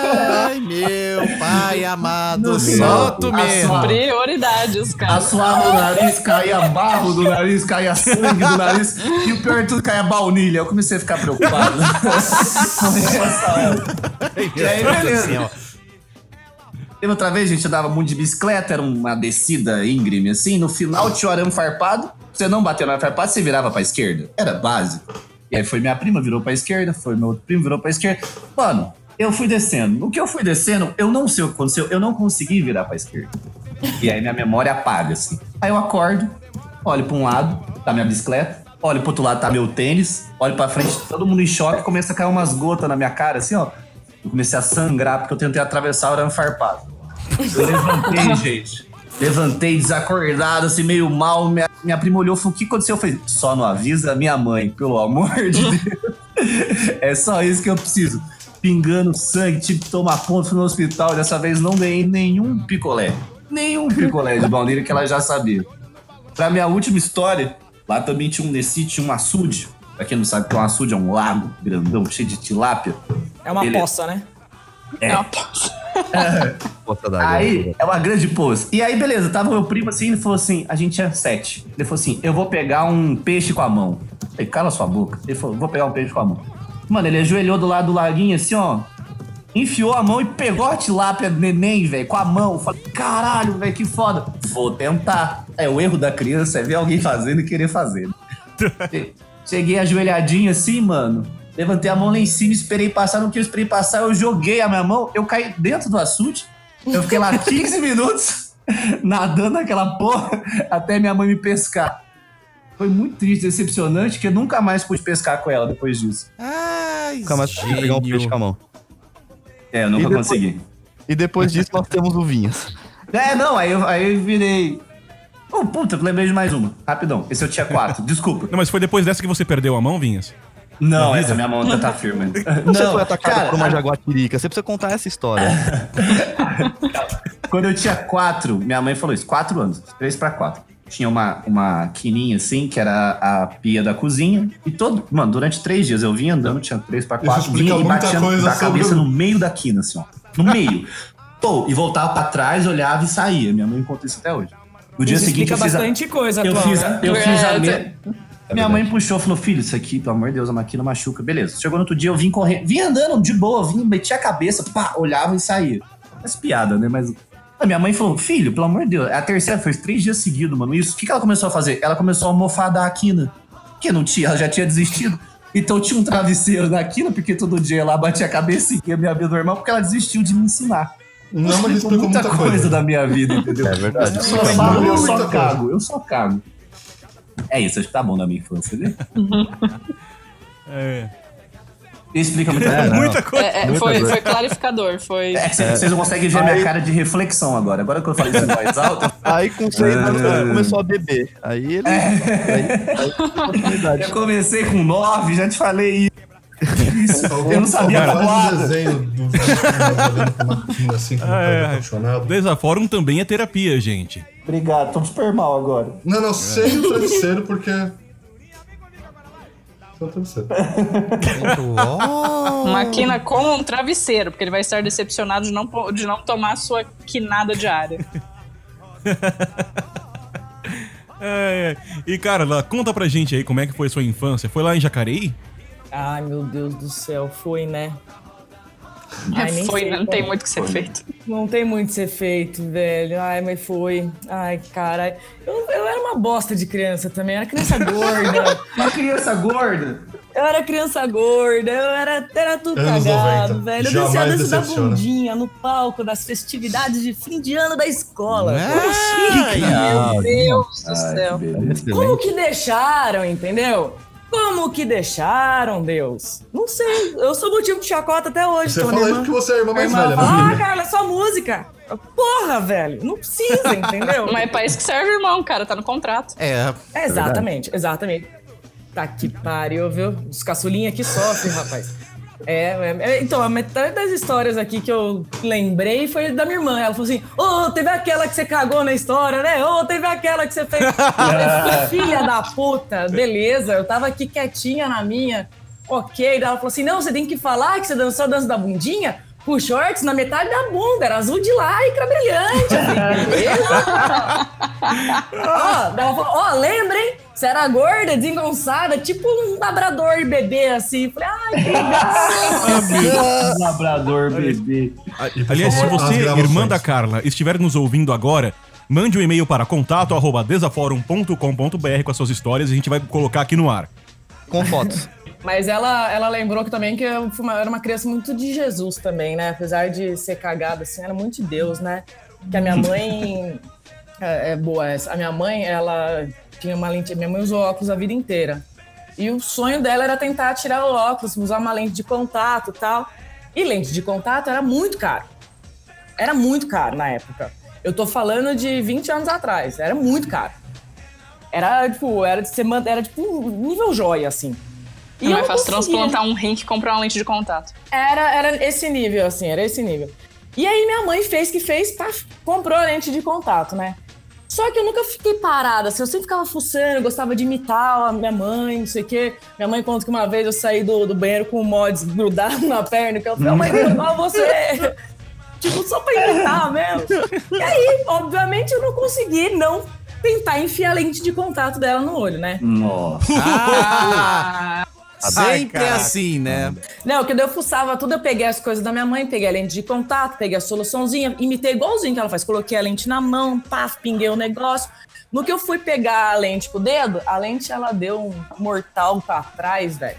Ai, meu pai amado, No solto a mesmo. sua- Prioridades, cara. Assoava o nariz, caía barro do nariz, caía sangue do nariz. E o pior de tudo, caía baunilha. Eu comecei a ficar preocupado. E aí, beleza. Teve outra vez, a gente andava muito de bicicleta, era uma descida íngreme, assim. No final tinha o arame farpado. Você não bateu no arame farpado, você virava pra esquerda. Era básico. E aí foi minha prima, virou pra esquerda. Foi meu outro primo, virou pra esquerda. Mano, eu fui descendo. No que eu fui descendo, eu não sei o que aconteceu. Eu não consegui virar pra esquerda. E aí minha memória apaga, assim. Aí eu acordo, olho pra um lado, tá minha bicicleta. Olho pro outro lado, tá meu tênis. Olho pra frente, todo mundo em choque. Começa a cair umas gotas na minha cara, assim, ó. Eu comecei a sangrar porque eu tentei atravessar o arame farpado. Eu levantei, gente. Levantei desacordado, assim, meio mal. Minha, minha prima olhou e falou: O que aconteceu? Eu falei: Só não avisa a minha mãe, pelo amor de Deus. É só isso que eu preciso. Pingando sangue, tive que tomar ponto no hospital. Dessa vez não ganhei nenhum picolé. Nenhum picolé de baunilha que ela já sabia. Pra minha última história, lá também tinha um nesse tinha um açude. Pra quem não sabe o que é um açude, é um lago grandão, cheio de tilápia. É uma Ele- poça, né? É uma poça. Poça. Aí, é uma grande pose. E aí, beleza, tava meu primo assim, ele falou assim, a gente é sete. Ele falou assim, eu vou pegar um peixe com a mão. Eu falei, cala sua boca. Ele falou, vou pegar um peixe com a mão. Mano, ele ajoelhou do lado do laguinho assim, ó. Enfiou a mão e pegou a tilápia do neném, velho, com a mão. Falei, caralho, velho, que foda. Vou tentar. É, o erro da criança é ver alguém fazendo e querer fazer. Che- Cheguei ajoelhadinho assim, mano. Levantei a mão lá em cima, esperei passar. No que eu esperei passar, eu joguei a minha mão, eu caí dentro do açude. Eu fiquei lá 15 minutos nadando naquela porra até minha mãe me pescar. Foi muito triste, decepcionante, que eu nunca mais pude pescar com ela depois disso. Ai, Nunca mais consegui pegar um peixe com a mão. É, eu nunca E depois- consegui. E depois disso nós temos o Vinhas. É, não, aí eu, aí eu virei. Oh, puta, lembrei de mais uma. Rapidão. Esse eu tinha quatro. Desculpa. Não, mas foi depois dessa que você perdeu a mão, Vinhas? Não, essa minha mão ainda tá firme. Você Não, foi atacado cara, por uma jaguatirica. Você precisa contar essa história. Quando eu tinha quatro, minha mãe falou isso, quatro anos, três pra quatro. Tinha uma, uma quininha assim, que era a pia da cozinha. E todo. Mano, durante três dias eu vinha andando, tinha três pra quatro, vinha e batia sobre cabeça o- no meio da quina, assim, ó. No meio. Pô, e voltava pra trás, olhava e saía. Minha mãe conta isso até hoje. No dia Isso seguinte explica eu fiz a, bastante coisa, eu atual, fiz, né? eu fiz a É, me... Minha mãe puxou e falou: Filho, isso aqui, pelo amor de Deus, a máquina machuca. Beleza. Chegou no outro dia, eu vim correndo, vim andando de boa, vim, metia a cabeça, pá, olhava e saía. Mas piada, né? Mas. A minha mãe falou: Filho, pelo amor de Deus, é a terceira, foi três dias seguidos, mano. Isso. O que, que ela começou a fazer? Ela começou a mofadar a quina. Porque não tinha, ela já tinha desistido. Então tinha um travesseiro na quina, porque todo dia ela batia a cabeça e ia minha vida normal, porque ela desistiu de me ensinar. Não, mas explicou muita, muita coisa. coisa. da minha vida, entendeu? É verdade. Eu só, falo, eu só coisa. cago, eu só cago. É isso, acho que tá bom da minha infância, né? É. Explica muita É, coisa. não. Muita coisa. É, é, Muita foi, coisa. foi clarificador, foi. É vocês não conseguem ver a minha cara de reflexão agora. Agora que eu falei isso em voz alta, Aí com seis anos ele começou a beber. Aí ele. Aí, aí oportunidade. eu comecei com nove, já te falei isso. Eu não sabia quina assim, É, apaixonado. Desafórum também é terapia, gente. Obrigado, tô super mal agora. Não, não, sem o travesseiro, porque. Sem o travesseiro. Oh, Uma quina com um travesseiro, porque ele vai estar decepcionado de não, de não tomar a sua quinada diária. É, é. E, cara, conta pra gente aí como é que foi a sua infância. Foi lá em Jacareí? Ai, meu Deus do céu, foi, né? Ai, nem foi, sei não tem como. muito o que ser feito. Não tem muito ser feito, velho. Ai, mas foi. Ai, cara. Eu, eu era uma bosta de criança também. Eu era criança gorda. Uma criança gorda. Eu era criança gorda. Eu era, era tudo Anos cagado, 90. velho. Eu Jamais descia a dança da bundinha no palco das festividades de fim de ano da escola. Ai, Meu Deus do Ai, céu. que beleza. Como que deixaram, entendeu? Como que deixaram, Deus? Não sei. Eu sou motivo de chacota até hoje, Você fala isso porque você é a irmã mais irmã velha, fala, ah, né? Carla, é só música. Porra, velho. Não precisa, entendeu? Mas é pra isso que serve irmão, cara, tá no contrato. É, É, exatamente, exatamente. Tá que pariu, viu? Os caçulinhos aqui sofrem, rapaz. É, é, é, então, a metade das histórias aqui que eu lembrei foi da minha irmã. Ela falou assim: Ô, teve aquela que você cagou na história, né? Ô, teve aquela que você fez. Filha da puta, beleza. Eu tava aqui quietinha na minha. Ok. Daí ela falou assim: Não, você tem que falar que você dançou a dança da bundinha com shorts na metade da bunda. Era azul de lycra brilhante. Assim, beleza? Ó, ó, lembra, hein? Você era gorda, desengonçada, tipo um labrador bebê, assim. Falei, ai, que legal. Labrador bebê. Aliás, se você, irmã da Carla, estiver nos ouvindo agora, mande um e-mail para contato@desaforum.com.br com as suas histórias e a gente vai colocar aqui no ar. Com fotos. Mas ela, ela lembrou que também que eu uma- era uma criança muito de Jesus também, né? Apesar de ser cagada, assim, era muito de Deus, né? Que a minha mãe... é, é boa essa. A minha mãe, ela tinha uma lente... Minha mãe usou óculos a vida inteira. E o sonho dela era tentar tirar o óculos, usar uma lente de contato e tal. E lente de contato era muito caro. Era muito caro na época. Eu tô falando de 20 anos atrás. Era muito caro. Era, tipo, era, de ser, era tipo nível joia, assim. E não é eu fácil transplantar um rim que comprar uma lente de contato. Era, era esse nível, assim, era esse nível. E aí minha mãe fez que fez, pá, comprou a lente de contato, né? Só que eu nunca fiquei parada, assim, eu sempre ficava fuçando, gostava de imitar a minha mãe, não sei o quê. Minha mãe conta que uma vez eu saí do, do banheiro com o mods grudado na perna, que eu falei, mãe, igual você. tipo, só pra imitar mesmo. E aí, obviamente, eu não consegui não tentar enfiar a lente de contato dela no olho, né? Nossa. Ah, sempre caraca. assim, né? Não, que eu fuçava tudo, eu peguei as coisas da minha mãe, peguei a lente de contato, peguei a soluçãozinha, imitei igualzinho que ela faz. Coloquei a lente na mão, pá, pinguei o negócio. No que eu fui pegar a lente com o dedo, a lente ela deu um mortal pra trás, velho.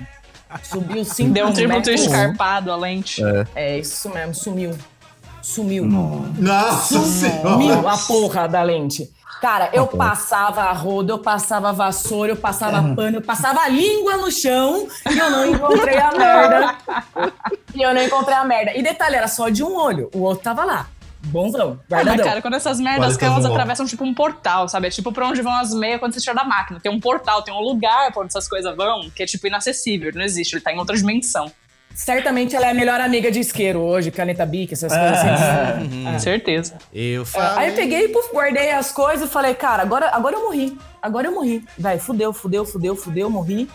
Subiu cinco Deu um tributo metros. escarpado a lente. É isso mesmo, sumiu. Sumiu. Nossa senhora! Sumiu a porra da lente. Cara, eu passava a roda, eu passava a vassoura, eu passava pano, eu passava a língua no chão e eu não encontrei a merda. E eu não encontrei a merda. E detalhe, era só de um olho, o outro tava lá. Bonzão, Ah, mas, guardadão. cara, quando essas merdas caem, elas atravessam tipo um portal, sabe? É tipo pra onde vão as meias quando você tira da máquina. Tem um portal, tem um lugar pra onde essas coisas vão, que é tipo inacessível, não existe, ele tá em outra dimensão. Certamente ela é a melhor amiga de isqueiro hoje, caneta bic, essas coisas assim. Com certeza. Eu É, falei. Aí eu peguei, puf, guardei as coisas e falei, cara, agora, agora eu morri. Agora eu morri. Vai, fudeu, fudeu, fudeu, fudeu, morri.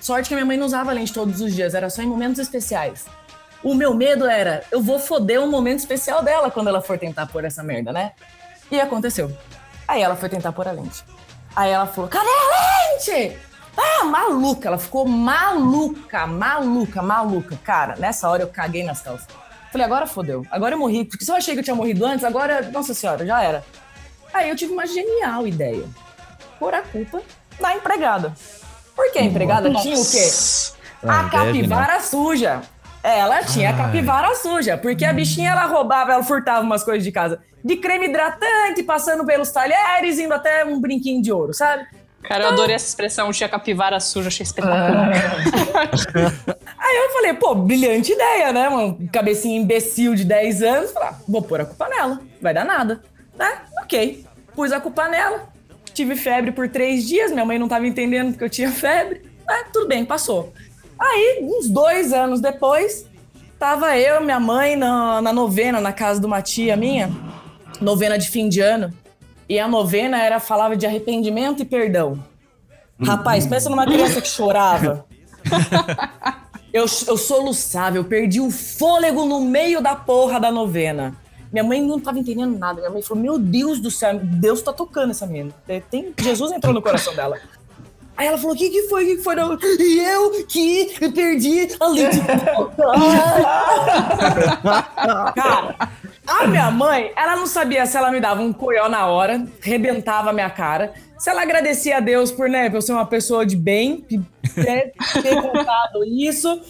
Sorte que a minha mãe não usava lente todos os dias, era só em momentos especiais. O meu medo era, eu vou foder um momento especial dela quando ela for tentar pôr essa merda, né? E aconteceu. Aí ela foi tentar pôr a lente. Aí ela falou, cadê a lente? Ah, maluca, ela ficou maluca, maluca, maluca. Cara, nessa hora eu caguei nas calças. Falei, agora fodeu, agora eu morri. Porque se eu achei que eu tinha morrido antes, agora, nossa senhora, já era. Aí eu tive uma genial ideia. Pôr a culpa na empregada. Porque a empregada tinha o quê? Ah, A capivara suja. Ela tinha a capivara suja, porque a bichinha ela roubava, ela furtava umas coisas de casa. De creme hidratante, passando pelos talheres, indo até um brinquinho de ouro, sabe? Cara, eu adorei essa expressão, tinha capivara suja, achei espetacular. Aí eu falei, pô, brilhante ideia, né? Uma cabecinha imbecil de 10 anos. Falei, ah, vou pôr a culpa nela, vai dar nada. Né? Ok. Pus a culpa nela. Tive febre por três dias, minha mãe não tava entendendo porque eu tinha febre. Né? Tudo bem, passou. Aí, uns dois anos depois, tava eu e minha mãe na, na novena, na casa de uma tia minha, novena de fim de ano. E a novena era falava de arrependimento e perdão. Rapaz, pensa numa criança que chorava. Eu, eu soluçava, eu perdi o fôlego no meio da porra da novena. Minha mãe não tava entendendo nada. Minha mãe falou: Meu Deus do céu, Deus tá tocando essa menina. Tem, Jesus entrou no coração dela. Aí ela falou: O que, que foi? O que, que foi? Não, E eu que perdi a lente. Cara, a minha mãe, ela não sabia se ela me dava um coió na hora, rebentava a minha cara, se ela agradecia a Deus por, né, por eu ser uma pessoa de bem, que ter, ter contado isso.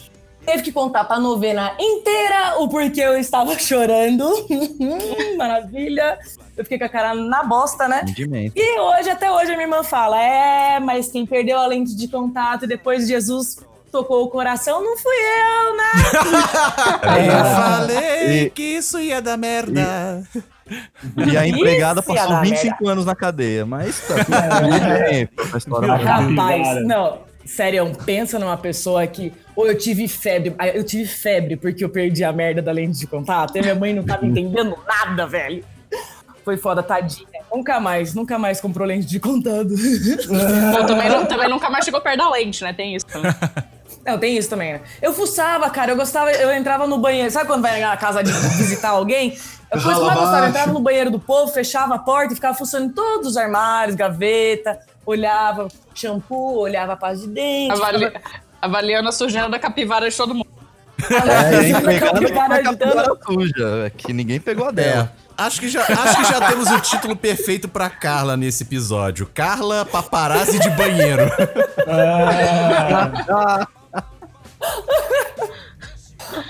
Teve que contar pra novena inteira o porquê eu estava chorando. Maravilha. Eu fiquei com a cara na bosta, né? Entendimento. E hoje, até hoje, a minha irmã fala: é, mas quem perdeu a lente de contato e depois Jesus tocou o coração não fui eu, né? Eu falei E- que isso ia dar merda. E a empregada Isso passou dar 25 anos na cadeia, mas tá tudo bem. A história é Rapaz, não, sério, pensa numa pessoa que. Ou eu tive febre. Eu tive febre porque eu perdi a merda da lente de contato. E minha mãe não tava entendendo nada, velho. Foi foda, tadinha. Nunca mais, nunca mais comprou lente de contato. Bom, também, não- também nunca mais chegou perto da lente, né? Tem isso também. Não, tem isso também, né? Eu fuçava, cara, eu gostava, eu entrava no banheiro. Sabe quando vai na casa de visitar alguém? Eu coisa que eu mais gostava, eu entrava no banheiro do povo, fechava a porta e ficava fuçando em todos os armários, gaveta, olhava shampoo, olhava a pasta de dente. Avali- ficava- avaliando a sujeira da capivara de todo mundo. É, e a Capivara suja, é que ninguém pegou a É. dela. Acho que, já, acho que já temos o título perfeito pra Carla nesse episódio. Carla Paparazzi de Banheiro.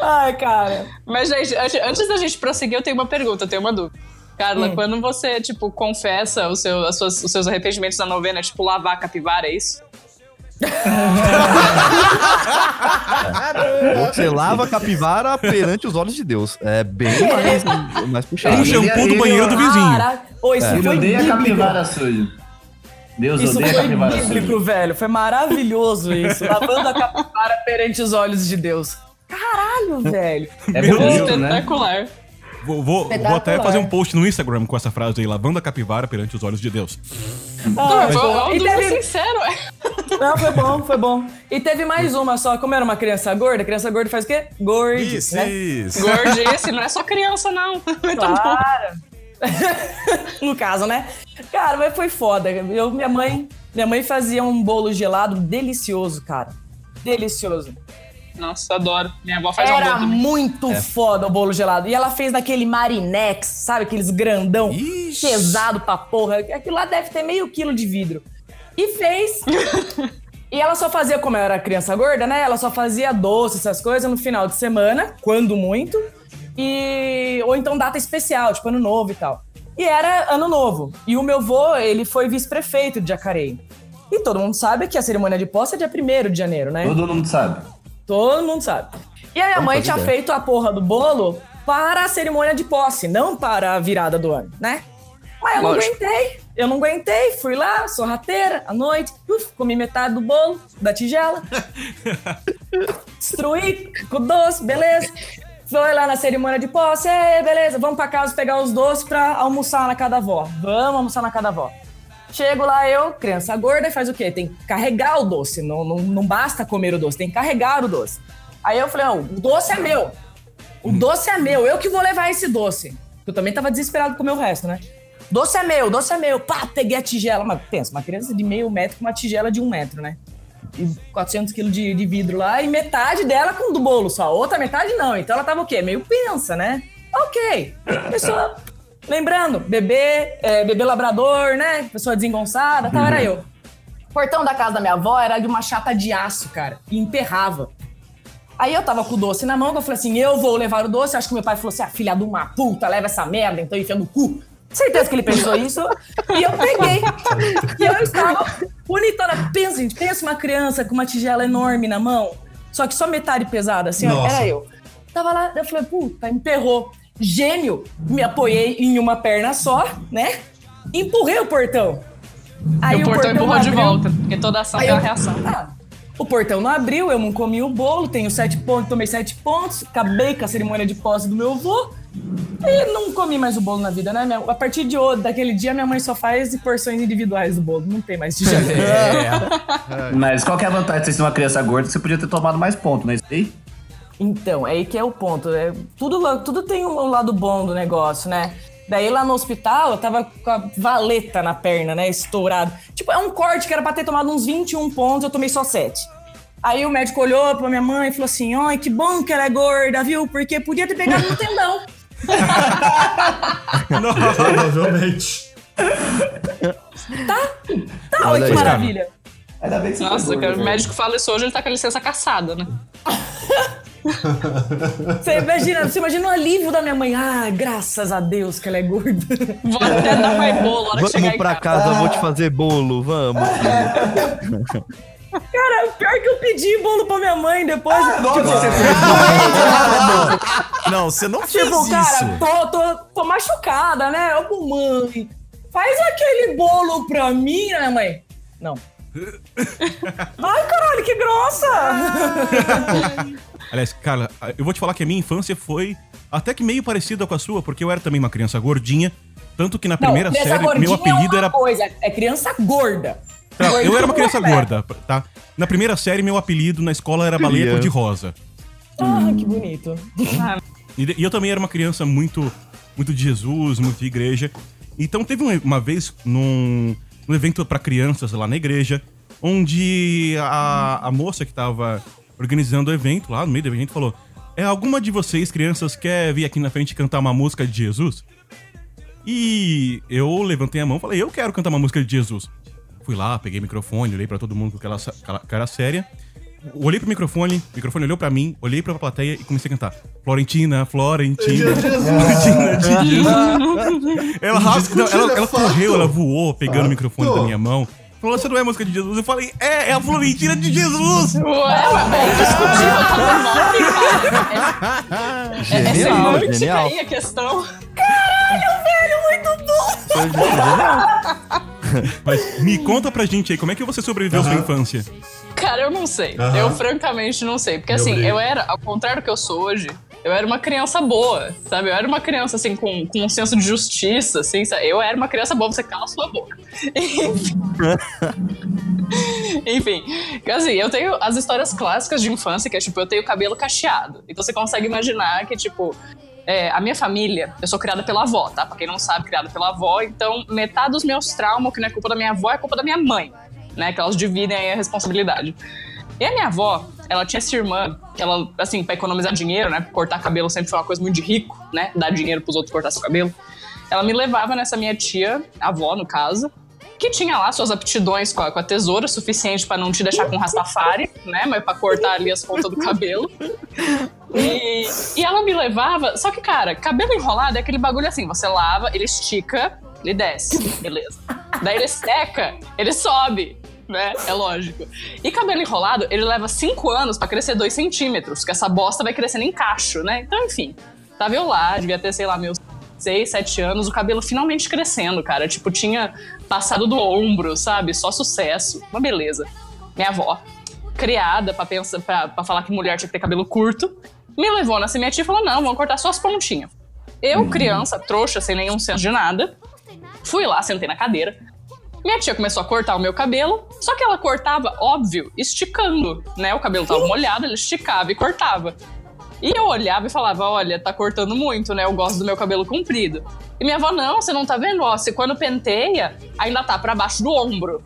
Ai, cara. Mas, gente, antes, antes da gente prosseguir, eu tenho uma pergunta, eu tenho uma dúvida. Carla, quando você, tipo, confessa o seu, as suas- os seus arrependimentos na novena, é tipo lavar a capivara, é isso? Você lava a capivara perante os olhos de Deus. É bem mais, mais puxado. Um shampoo do banheiro do vizinho. Caraca. Ô, isso Ele odeia bíblico. capivara suja. Deus Isso odeia a foi capivara bíblico, suja. velho. Foi maravilhoso isso. Lavando a capivara perante os olhos de Deus. Caralho, velho. É Meu bonito, né? Vou, vou, vou até fazer um post no Instagram com essa frase aí, lavando a capivara perante os olhos de Deus. Ah, um e teve- sincero, é. Não, foi bom, foi bom. E teve mais uma só. Como era uma criança gorda, criança gorda faz o quê? Gordice, Isso, né? isso. Gordice, não é só criança, não. Então, Claro. no caso, né? Cara, mas foi foda. Eu, minha mãe, minha mãe fazia um bolo gelado delicioso, cara. Delicioso. Nossa, adoro. Minha avó faz um Era bolo também. muito É. foda o bolo gelado. E ela fez naquele marinex, sabe? Aqueles grandão, Ixi. pesado pra porra. Aquilo lá deve ter meio quilo de vidro. E fez. e ela só fazia, como eu era criança gorda, né? Ela só fazia doce, essas coisas, no final de semana, quando muito. E... Ou então data especial, tipo ano novo e tal. E era ano novo. E o meu vô, ele foi vice-prefeito de Jacareí. E todo mundo sabe que a cerimônia de posse é dia 1 de janeiro, né? Todo mundo sabe. Todo mundo sabe. E a minha mãe tinha feito a porra do bolo para a cerimônia de posse, não para a virada do ano, né? Mas eu não Lógico. aguentei. Eu não aguentei, fui lá, sorrateira, à noite, uf, comi metade do bolo, da tigela. Destruí com o doce, beleza. Foi lá na cerimônia de posse, "Ei, beleza, vamos pra casa pegar os doces pra almoçar na casa da avó. Vamos almoçar na casa da avó. Chego lá, eu, criança gorda, faz o quê? Tem que carregar o doce. Não, não, não basta comer o doce, tem que carregar o doce. Aí eu falei, não, o doce é meu. O doce é meu, eu que vou levar esse doce. Eu também tava desesperado com o meu resto, né? Doce é meu, doce é meu. Pá, peguei a tigela. Mas pensa, uma criança de meio metro com uma tigela de um metro, né? E 400 quilos de, de vidro lá, e metade dela com do bolo só. Outra metade não. Então ela tava o quê? Meio pensa, né? Ok. Pessoa. Lembrando, bebê, é, bebê labrador, né? Pessoa desengonçada, tal, era eu. O portão da casa da minha avó era de uma chapa de aço, cara, e emperrava. Aí eu tava com o doce na mão, que eu falei assim, eu vou levar o doce. Acho que meu pai falou assim, ah, filha de uma puta, leva essa merda, então enfia no cu. Certeza que ele pensou isso. E eu peguei. E eu estava bonitona. Pensa, gente, pensa uma criança com uma tigela enorme na mão, só que só metade pesada, assim, ó, Nossa. era eu. Tava lá, eu falei, puta, emperrou. Gênio, me apoiei em uma perna só, né? Empurrei o portão. E o portão empurrou de volta, porque toda ação Aí tem eu- uma reação. Ah, o portão não abriu, eu não comi o bolo, tenho sete pontos, tomei sete pontos, acabei com a cerimônia de posse do meu avô. E não comi mais o bolo na vida, né? Minha- A partir de hoje, daquele dia, minha mãe só faz porções individuais do bolo. Não tem mais tigela. É. Mas qual que é a vantagem de você ser uma criança gorda? Você podia ter tomado mais ponto, não é isso aí? Então, é aí que é o ponto. É, tudo, tudo tem um lado bom do negócio, né? Daí lá no hospital, eu tava com a valeta na perna, né? Estourado. Tipo, é um corte que era pra ter tomado uns 21 pontos, eu tomei só 7. Aí o médico olhou pra minha mãe e falou assim: Ai, que bom que ela é gorda, viu? Porque podia ter pegado no tendão. Provavelmente. Tá, olha Olha que aí. maravilha. Ainda bem que você Nossa, cara, o médico fala isso hoje, ele tá com a licença caçada, né? Você imagina, você imagina o alívio da minha mãe. Ah, graças a Deus que ela é gorda. Vou até dar mais bolo chegar Vamos em pra casa. casa, eu vou te fazer bolo, vamos. Cara, pior que eu pedi bolo pra minha mãe depois. Não, você não fez Tipo, isso. cara, tô, tô, tô machucada, né? Eu, mãe, faz aquele bolo pra mim, né, mãe? Não. Ai, caralho, que grossa! Aliás, cara, eu vou te falar que a minha infância foi até que meio parecida com a sua, porque eu era também uma criança gordinha. Tanto que na primeira criança série, meu apelido é uma era. coisa, é criança gorda. Não, eu era uma criança não é. gorda, tá? Na primeira série, meu apelido na escola era baleia Criança. cor-de-rosa. Ah, que bonito. E, de- e eu também era uma criança muito, muito de Jesus, muito de igreja. Então teve uma vez num, num evento pra crianças lá na igreja, onde a, a moça que tava organizando o evento, lá no meio do evento, falou: É, alguma de vocês, crianças, quer vir aqui na frente cantar uma música de Jesus? E eu levantei a mão e falei: Eu quero cantar uma música de Jesus. Fui lá, peguei o microfone, olhei pra todo mundo com aquela cara séria. Olhei pro microfone, o microfone olhou pra mim, olhei pra plateia e comecei a cantar. Florentina, Florentina, Florentina de Jesus. Ela, rasga, não, ela, ela correu, ela voou pegando o microfone da minha mão. Falou, você não é música de Jesus? Eu falei, é, é a Florentina de Jesus! Ué, é tá no nome, cara. É, é genial. aí a questão. Mas me conta pra gente aí, como é que você sobreviveu à sua infância? Cara, eu não sei. Aham. Eu francamente não sei. Porque Meu assim, brilho. eu era, ao contrário do que eu sou hoje, Eu era uma criança boa, sabe? Eu era uma criança, assim, com, com um senso de justiça, assim, sabe? Eu era uma criança boa, você cala a sua boca. Enfim, assim, eu tenho as histórias clássicas de infância, que é tipo, eu tenho cabelo cacheado. Então você consegue imaginar que, tipo, é, a minha família, eu sou criada pela avó, tá? Pra quem não sabe, criada pela avó. Então, metade dos meus traumas, que não é culpa da minha avó, é culpa da minha mãe, né? Que elas dividem aí a responsabilidade. E a minha avó, ela tinha essa irmã, que ela, assim, pra economizar dinheiro, né? Cortar cabelo sempre foi uma coisa muito de rico, né? Dar dinheiro pros outros cortar seu cabelo. Ela me levava nessa minha tia, avó no caso, que tinha lá suas aptidões com a, com a tesoura, suficiente pra não te deixar com rastafari, né? Mas pra cortar ali as pontas do cabelo. E, e ela me levava. Só que, cara, cabelo enrolado é aquele bagulho assim: você lava, ele estica, ele desce. Beleza. Daí ele seca, ele sobe. Né? É lógico. E cabelo enrolado, ele leva 5 anos pra crescer 2 centímetros, que essa bosta vai crescendo em cacho, né? Então, enfim. Tava eu lá, devia ter, sei lá, meus 6, 7 anos, o cabelo finalmente crescendo, cara. Tipo, tinha passado do ombro, sabe? Só sucesso. Uma beleza. Minha avó, criada pra, pensar, pra, pra falar que mulher tinha que ter cabelo curto, me levou nessa minha tia e falou: não, vamos cortar só as pontinhas. Eu, criança, trouxa, sem nenhum senso de nada, fui lá, sentei na cadeira. Minha tia começou a cortar o meu cabelo, só que ela cortava, óbvio, esticando, né? O cabelo tava molhado, ela esticava e cortava. E eu olhava e falava, olha, tá cortando muito, né? Eu gosto do meu cabelo comprido. E minha avó, não, você não tá vendo? Ó, você quando penteia, ainda tá pra baixo do ombro.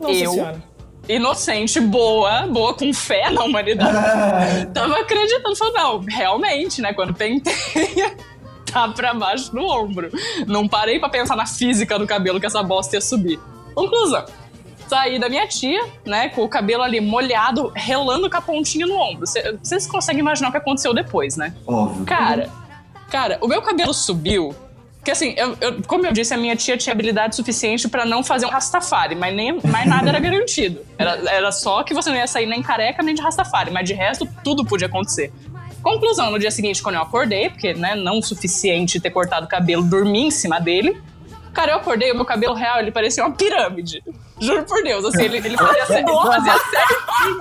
Nossa eu, senhora. inocente, boa, boa, com fé na humanidade, tava acreditando. Falei, não, realmente, né? Quando penteia, tá pra baixo do ombro. Não parei pra pensar na física do cabelo que essa bosta ia subir. Conclusão. Saí da minha tia, né, com o cabelo ali molhado, relando com a pontinha no ombro. Cê- Vocês conseguem imaginar o que aconteceu depois, né? Óbvio. Cara, cara, o meu cabelo subiu. Porque assim, eu, eu- como eu disse, a minha tia tinha habilidade suficiente pra não fazer um rastafari, mas nem mais nada era garantido. Era, era só que você não ia sair nem careca nem de rastafari, mas de resto tudo podia acontecer. Conclusão, no dia seguinte, quando eu acordei, porque né, não o suficiente ter cortado o cabelo, dormi em cima dele. Cara, eu acordei, o meu cabelo real, ele parecia uma pirâmide. Juro por Deus, assim, ele, ele fazia, ele fazia certinho.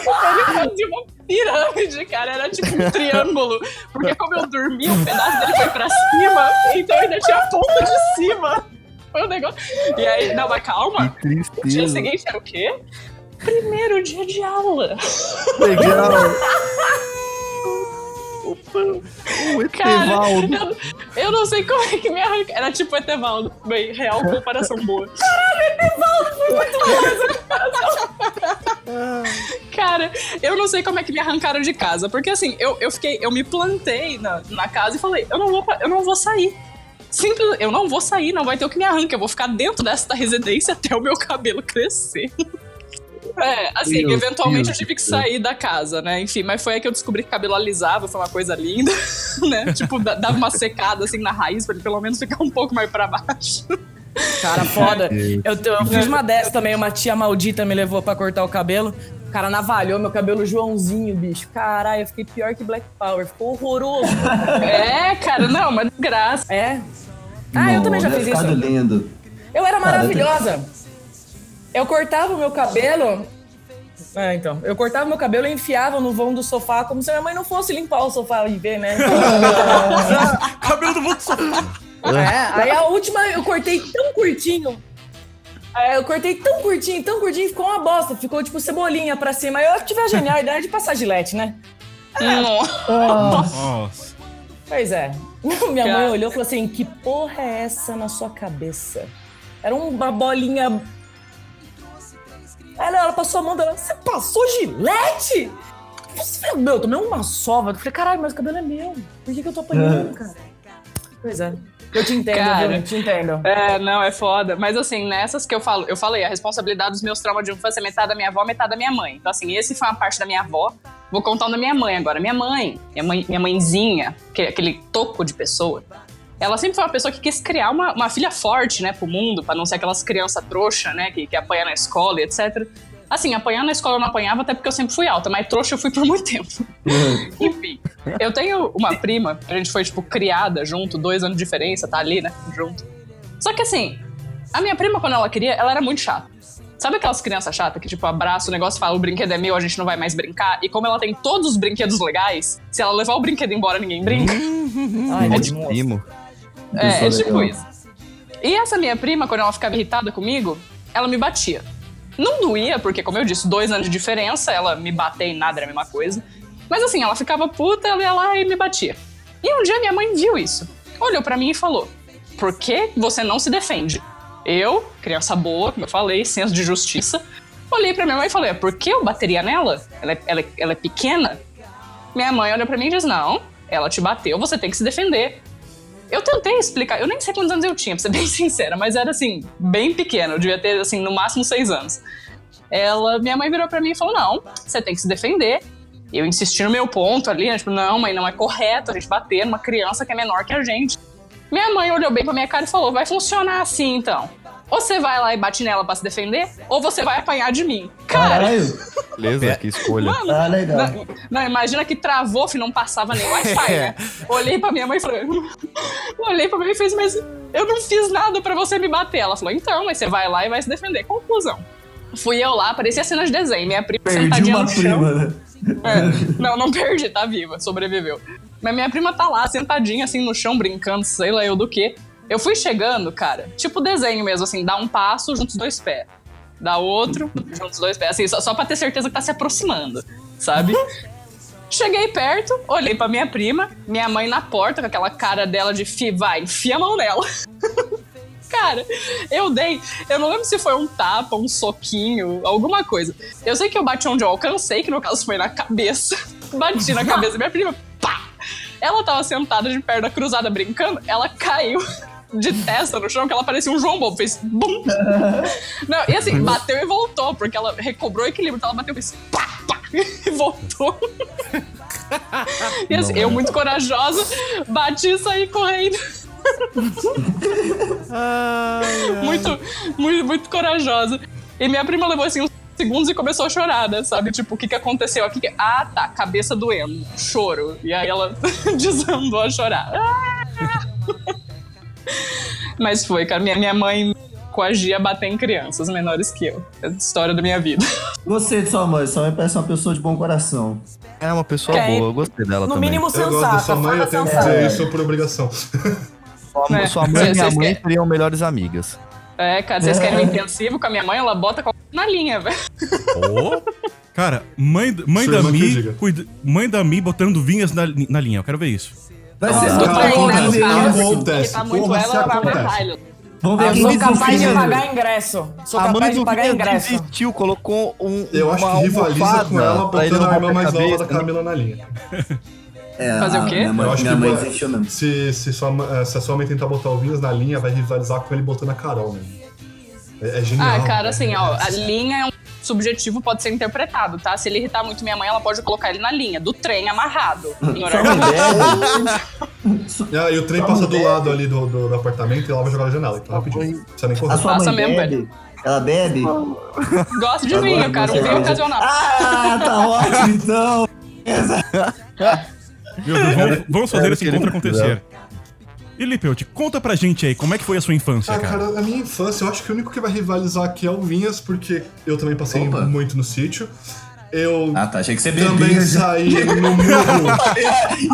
Ele fazia uma pirâmide, cara. Era tipo um triângulo. Porque como eu dormi, um pedaço dele foi pra cima, então ainda tinha a ponta de cima. Foi um negócio. E aí, não, mas calma. O dia seguinte era o quê? Primeiro dia de aula. Legal. O Cara, Etevaldo. eu, eu não sei como é que me arranca. Era tipo Etevaldo. Bem, real comparação boa. Cara, eu não sei como é que me arrancaram de casa. Porque assim, eu, eu fiquei, eu me plantei na, na casa e falei, eu não vou, eu não vou sair. Simples, eu não vou sair, não vai ter o que me arranca. Eu vou ficar dentro desta residência até o meu cabelo crescer. É, assim, Meu eventualmente Deus eu tive que sair da casa, né? Enfim, mas foi aí que eu descobri que cabelo alisava, foi uma coisa linda, né? Tipo, da- dava uma secada assim na raiz pra ele pelo menos ficar um pouco mais pra baixo. Cara, foda. Eu, eu fiz uma dessa também, uma tia maldita me levou pra cortar o cabelo. O cara navalhou meu cabelo Joãozinho, bicho. Caralho, eu fiquei pior que Black Power. Ficou horroroso. É, cara, não, mas graça. É. Ah, eu também já fiz isso. lindo. Eu era Cara, maravilhosa. Eu cortava o meu cabelo. É, então. Eu cortava meu cabelo e enfiava no vão do sofá como se minha mãe não fosse limpar o sofá e ver, né? Cabelo do mundo sofá. É, aí a última eu cortei tão curtinho. É, eu cortei tão curtinho, tão curtinho, ficou uma bosta. Ficou tipo cebolinha pra cima. Aí eu tive a genial ideia de passar gilete, né? Nossa. Nossa. Pois é. Minha Cara. mãe olhou e falou assim: que porra é essa na sua cabeça? Era uma bolinha. Ela, ela passou a mão dela, você passou gilete? Você, meu, eu tomei uma sova. Eu falei, caralho, mas o cabelo é meu. Por que, que eu tô apanhando, cara? Pois é. Eu te entendo, Cara. viu? Eu te entendo. É, não, é foda. Mas assim, nessas que eu falo, eu falei, a responsabilidade dos meus traumas de infância é metade da minha avó, metade da minha mãe. Então, assim, esse foi uma parte da minha avó. Vou contar da minha mãe agora. Minha mãe, minha mãe, minha mãezinha, que é aquele toco de pessoa, ela sempre foi uma pessoa que quis criar uma, uma filha forte, né, pro mundo, pra não ser aquelas crianças trouxa, né, que, que apanha na escola e etc. Assim, apanhar na escola eu não apanhava, até porque eu sempre fui alta, mas trouxa eu fui por muito tempo. Enfim, eu tenho uma prima, a gente foi, tipo, criada junto, dois anos de diferença, tá ali, né, junto. Só que assim, a minha prima, quando ela queria, ela era muito chata. Sabe aquelas crianças chatas que, tipo, abraça o negócio e fala, o brinquedo é meu, a gente não vai mais brincar? E como ela tem todos os brinquedos legais, se ela levar o brinquedo embora, ninguém brinca. Ai, É é de primo. É, é tipo isso. E essa minha prima, quando ela ficava irritada comigo, ela me batia. Não doía, porque, como eu disse, dois anos de diferença, ela me bater em nada era a mesma coisa. Mas assim, ela ficava puta, ela ia lá e me batia. E um dia minha mãe viu isso. Olhou pra mim e falou: Por que você não se defende? Eu, criança boa, como eu falei, senso de justiça, olhei pra minha mãe e falei: Por que eu bateria nela? Ela é, ela é- ela é pequena? Minha mãe olhou pra mim e disse: Não, ela te bateu, você tem que se defender. Eu tentei explicar, eu nem sei quantos anos eu tinha, pra ser bem sincera, mas era assim, bem pequena, eu devia ter, assim, no máximo seis anos. Ela, minha mãe virou pra mim e falou: Não, você tem que se defender. Eu insisti no meu ponto ali, né, tipo, não, mãe, não é correto a gente bater numa criança que é menor que a gente. Minha mãe olhou bem pra minha cara e falou: Vai funcionar assim então. Ou você vai lá e bate nela pra se defender, ou você vai apanhar de mim. Cara, Caralho. Beleza, que escolha. mano, Ah, legal. não, não, imagina que travou, filho, não passava nem Wi-Fi, né? Olhei pra minha mãe e falei. Olhei pra minha mãe e fez, mas eu não fiz nada pra você me bater. Ela falou, então, mas você vai lá e vai se defender. Conclusão. Fui eu lá, parecia cena de desenho. Minha prima Perdi sentadinha uma no chão. prima, né? É, não, não perdi, tá viva, sobreviveu. Mas minha prima tá lá, sentadinha assim no chão, brincando, sei lá eu do que. Eu fui chegando, cara, tipo desenho mesmo, assim, dá um passo, juntos os dois pés. Dá outro, juntos os dois pés, assim, só, só pra ter certeza que tá se aproximando, sabe? Cheguei perto, olhei pra minha prima, minha mãe na porta, com aquela cara dela de fi, vai, enfia a mão nela. Cara, eu dei. Eu não lembro se foi um tapa, um soquinho, alguma coisa. Eu sei que eu bati onde eu alcancei, que no caso foi na cabeça. Bati na cabeça da minha prima, pá! Ela tava sentada de perna cruzada brincando, ela caiu de testa no chão, que ela parecia um João Bobo, fez bum! Não, e assim, bateu e voltou, porque ela recobrou o equilíbrio, então ela bateu e fez pá, pá, e voltou. E assim, eu muito corajosa, bati e saí correndo. muito, muito, muito corajosa. E minha prima levou assim uns segundos e começou a chorar, né? Sabe? Tipo, o que que aconteceu aqui? Que- Ah, tá, cabeça doendo, choro. E aí ela desandou a chorar. Ah! Mas foi, cara. Minha, minha mãe coagia a bater em crianças menores que eu. É a história da minha vida. Gostei de sua mãe, sua mãe parece uma pessoa de bom coração. É uma pessoa Ok. boa, eu gostei dela No também. mínimo Eu gosto da sensata. sua mãe, eu tenho que sensata. dizer isso por obrigação. Sua, É, sua mãe e minha mãe querem- seriam melhores amigas. É, cara, vocês querem um intensivo com a minha mãe? Ela bota qualquer na linha, velho. Cara, mãe, mãe Sua da Mi, cuida- mãe da Mi botando vinhas na, na linha, eu quero ver isso. Vai Nossa, ser né, isso. cara? Acontece, Tá muito porra, ela, vai matar ele. Vamos ver sou capaz de pagar ingresso. Sou a mãe capaz do de pagar ingresso. desistiu, colocou um. Eu acho que rivaliza com ela botando a irmã mais nova da né? Camila na linha. É, Fazer o quê? Minha mãe, Eu acho minha que mãe vai- desistiu mesmo. Se, se, sua, eh, se a sua mãe tentar botar o Vinhas na linha, vai rivalizar com ele botando a Carol, né? É, é genial. Ah, cara, assim, ó, É- a linha é um subjetivo, pode ser interpretado, tá? Se ele irritar muito minha mãe, ela pode colocar ele na linha, do trem amarrado. em horário bebe? Ah, e o trem Sua passa do bebe? lado ali do, do, do apartamento e ela vai jogar na janela. Então, rapidinho. Precisa nem A sua Passa mãe mesmo, bebe? Ela bebe? Gosto de Agora vinho, cara, um vinho ocasional. Ah, tá ótimo então. Meu Deus, vamos, vamos fazer esse encontro acontecer. E Lipeut, conta pra gente aí, como é que foi a sua infância, Ah, cara? cara, a minha infância, eu acho que o único que vai rivalizar aqui é o Vinhas, porque eu também passei Opa. muito no sítio. Eu Ah, tá. Achei que você também bebia. já. saí no murro.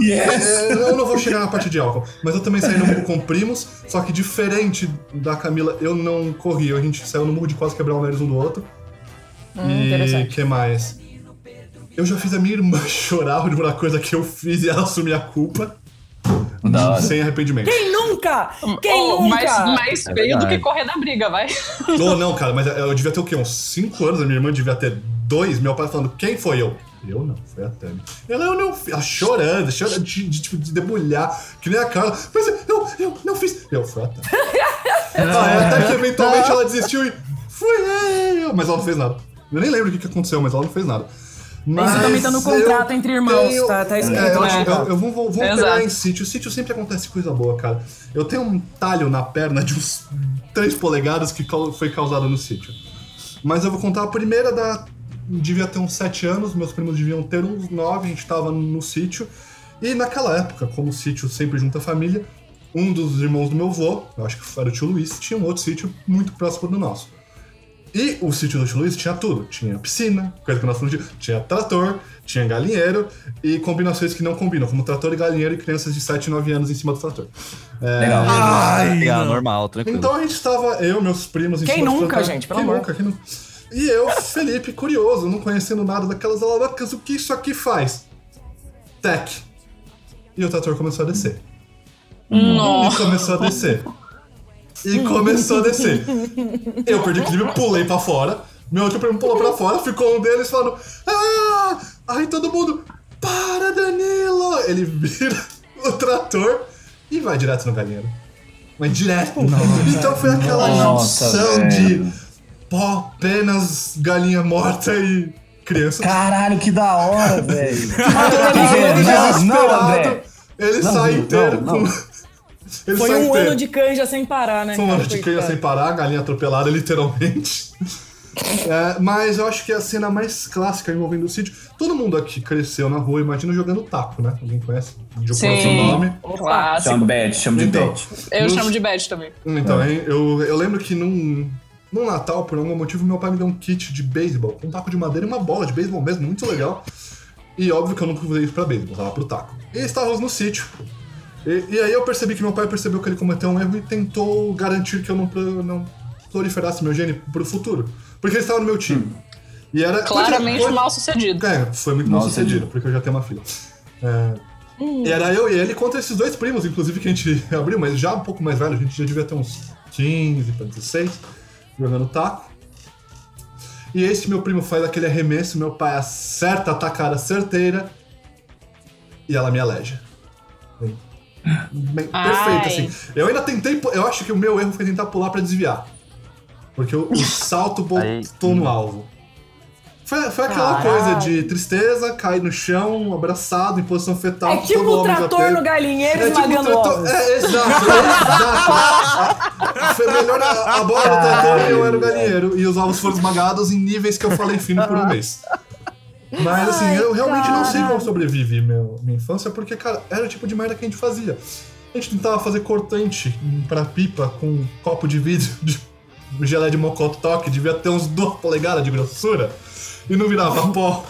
Yes! É, eu não vou chegar na parte de álcool, mas eu também saí no murro com primos, só que diferente da Camila, eu não corri. A gente saiu no murro de quase quebrar o nariz um do outro. Hum, e que mais? Eu já fiz a minha irmã chorar de uma coisa que eu fiz e ela assumir a culpa. Da hora. Sem arrependimento. Quem nunca? Quem Oh, nunca? mais, mais É feio do que correr da briga, vai. Não, não, cara, mas eu devia ter o quê? Uns 5 anos, a minha irmã devia ter dois. Meu pai falando, quem foi eu? Eu não, foi a Tami. Ela, eu não fiz. Ela chorando, chorando de, de, tipo, de debulhar, que nem a Carla. Mas eu, eu não fiz. Eu, foi a Tami. ah, até que eventualmente ela desistiu e. Fui eu! Mas ela não fez nada. Eu nem lembro o que, que aconteceu, mas ela não fez nada. Mas também tá no contrato entre irmãos, tá- tá escrito é, eu, lá. acho- eu, eu vou, vou, vou Exato. pegar em sítio. Sítio sempre acontece coisa boa, cara. Eu tenho um talho na perna de uns 3 polegadas que foi causado no sítio. Mas eu vou contar a primeira da. Devia ter uns 7 anos, meus primos deviam ter uns 9, a gente tava no sítio. E naquela época, como o sítio sempre junta a família, um dos irmãos do meu avô, eu acho que era o tio Luiz, tinha um outro sítio muito próximo do nosso. E o sítio do tio Luiz tinha tudo. Tinha piscina, coisa que nós falamos de... Tinha trator, tinha galinheiro e combinações que não combinam, como trator e galinheiro e crianças de 7 e 9 anos em cima do trator. É, Legal. Ai, Legal, normal, tranquilo. Então a gente estava, eu, meus primos em Quem cima do nunca, trator. gente? Pelo Quem amor. nunca? Quem nunca? E eu, Felipe, curioso, não conhecendo nada daquelas alavancas, o que isso aqui faz? Tec. E o trator começou a descer. E começou a descer. E começou a descer. Eu perdi o equilíbrio, pulei pra fora. Meu outro primo pulou pra fora, ficou um deles falando: Ah! Aí todo mundo, para Danilo! Ele vira o trator e vai direto no galinheiro. Mas direto. Então foi aquela Nossa, junção velho. de pó, penas, galinha morta e criança. Caralho, que da hora, velho. Ele Não. Ele sai inteiro não. com. Ele Foi um inteiro. ano de canja sem parar, né? Foi um ano de canja sem parar, galinha atropelada, literalmente. É, mas eu acho que é a cena mais clássica envolvendo o sítio. Todo mundo aqui cresceu na rua, imagina jogando taco, né? Alguém conhece? De Sim. seu nome. Clássico. Chama chama de Então, Beth. Eu nos- chamo de Bad também. Então, hein, eu, eu lembro que num, num Natal, por algum motivo, meu pai me deu um kit de beisebol, um taco de madeira e uma bola de beisebol mesmo, muito legal. E óbvio que eu nunca usei isso pra beisebol, tava pro taco. E estávamos no sítio. E, e aí eu percebi que meu pai percebeu que ele cometeu um erro e tentou garantir que eu não, não proliferasse meu gene pro futuro. Porque ele estava no meu time. E era. Claramente foi- mal sucedido. é, foi muito mal Mal sucedido, sucedido. porque eu já tenho uma filha. É, E era eu e ele contra esses dois primos, inclusive, que a gente abriu, mas já um pouco mais velho, a gente já devia ter uns 15 para 16, jogando taco. E esse meu primo faz aquele arremesso, meu pai acerta a tacada certeira e ela me aleja. Perfeito, assim. Eu ainda tentei, eu acho que o meu erro foi tentar pular pra desviar. Porque o, o salto botou no alvo. Foi, foi aquela Caralho. coisa de tristeza, cair no chão, abraçado, em posição fetal. É tipo o trator no galinheiro É tipo esmagando trator- ovos. É, exato, exato. Foi melhor a, a bola do trator e eu era o galinheiro. E os ovos foram esmagados em níveis que eu falei fino por um mês. Mas assim, eu realmente não sei como sobrevive meu, minha infância, porque, cara, era o tipo de merda que a gente fazia. A gente tentava fazer cortante pra pipa com um copo de vidro de gelé de mocotó, que devia ter uns 2 polegadas de grossura, e não virava pó.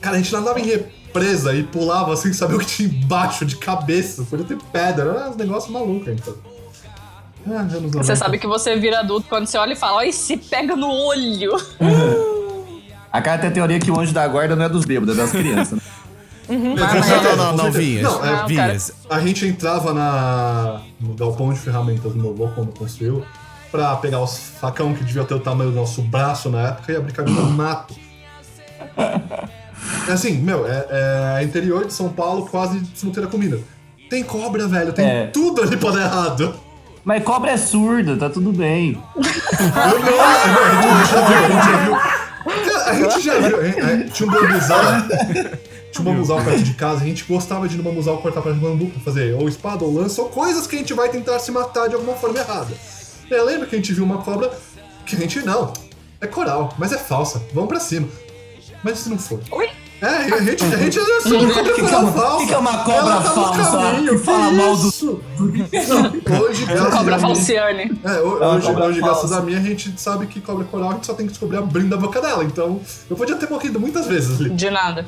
Cara, a gente nadava em represa e pulava sem saber o que tinha embaixo de cabeça. Podia ter pedra, era um negócio maluco, então. Ah, Você 90. sabe que você vira adulto quando você olha e fala, olha, se pega no olho. A cara tem a teoria que o anjo da guarda não é dos bêbados, é das crianças. né? É, com Não, não, não, não. Vinhas. Não, é, Não, Vinhas. A gente entrava na, no galpão de ferramentas do meu avô, quando construiu, pra pegar os facão que devia ter o tamanho do nosso braço na época e abrir caminho no mato. É Assim, meu, é, é interior de São Paulo, quase fronteira com Minas. Tem cobra, velho, tem É. tudo ali pra dar errado. Mas cobra é surda, tá tudo bem. Eu não, a gente já viu, a gente já viu. A gente já viu. é, é, tinha um bambuzal. Tinha um bambuzal perto de casa, a gente gostava de ir no bambuzal cortar pra bambu pra fazer ou espada ou lança, ou coisas que a gente vai tentar se matar de alguma forma errada. Eu lembro que a gente viu uma cobra que a gente não. É coral, mas é falsa. Vamos pra cima. Mas se não for. Oi? É, a gente, a gente é uma- falsa. que que é uma cobra Ela tá no falsa caminho, que fala mal do- Hoje, graças Cobra falciane. é, É hoje, hoje graças falsa. a mim, a gente sabe que cobra coral a gente só tem que descobrir abrindo a boca dela. Então, eu podia ter morrido muitas vezes ali. De nada.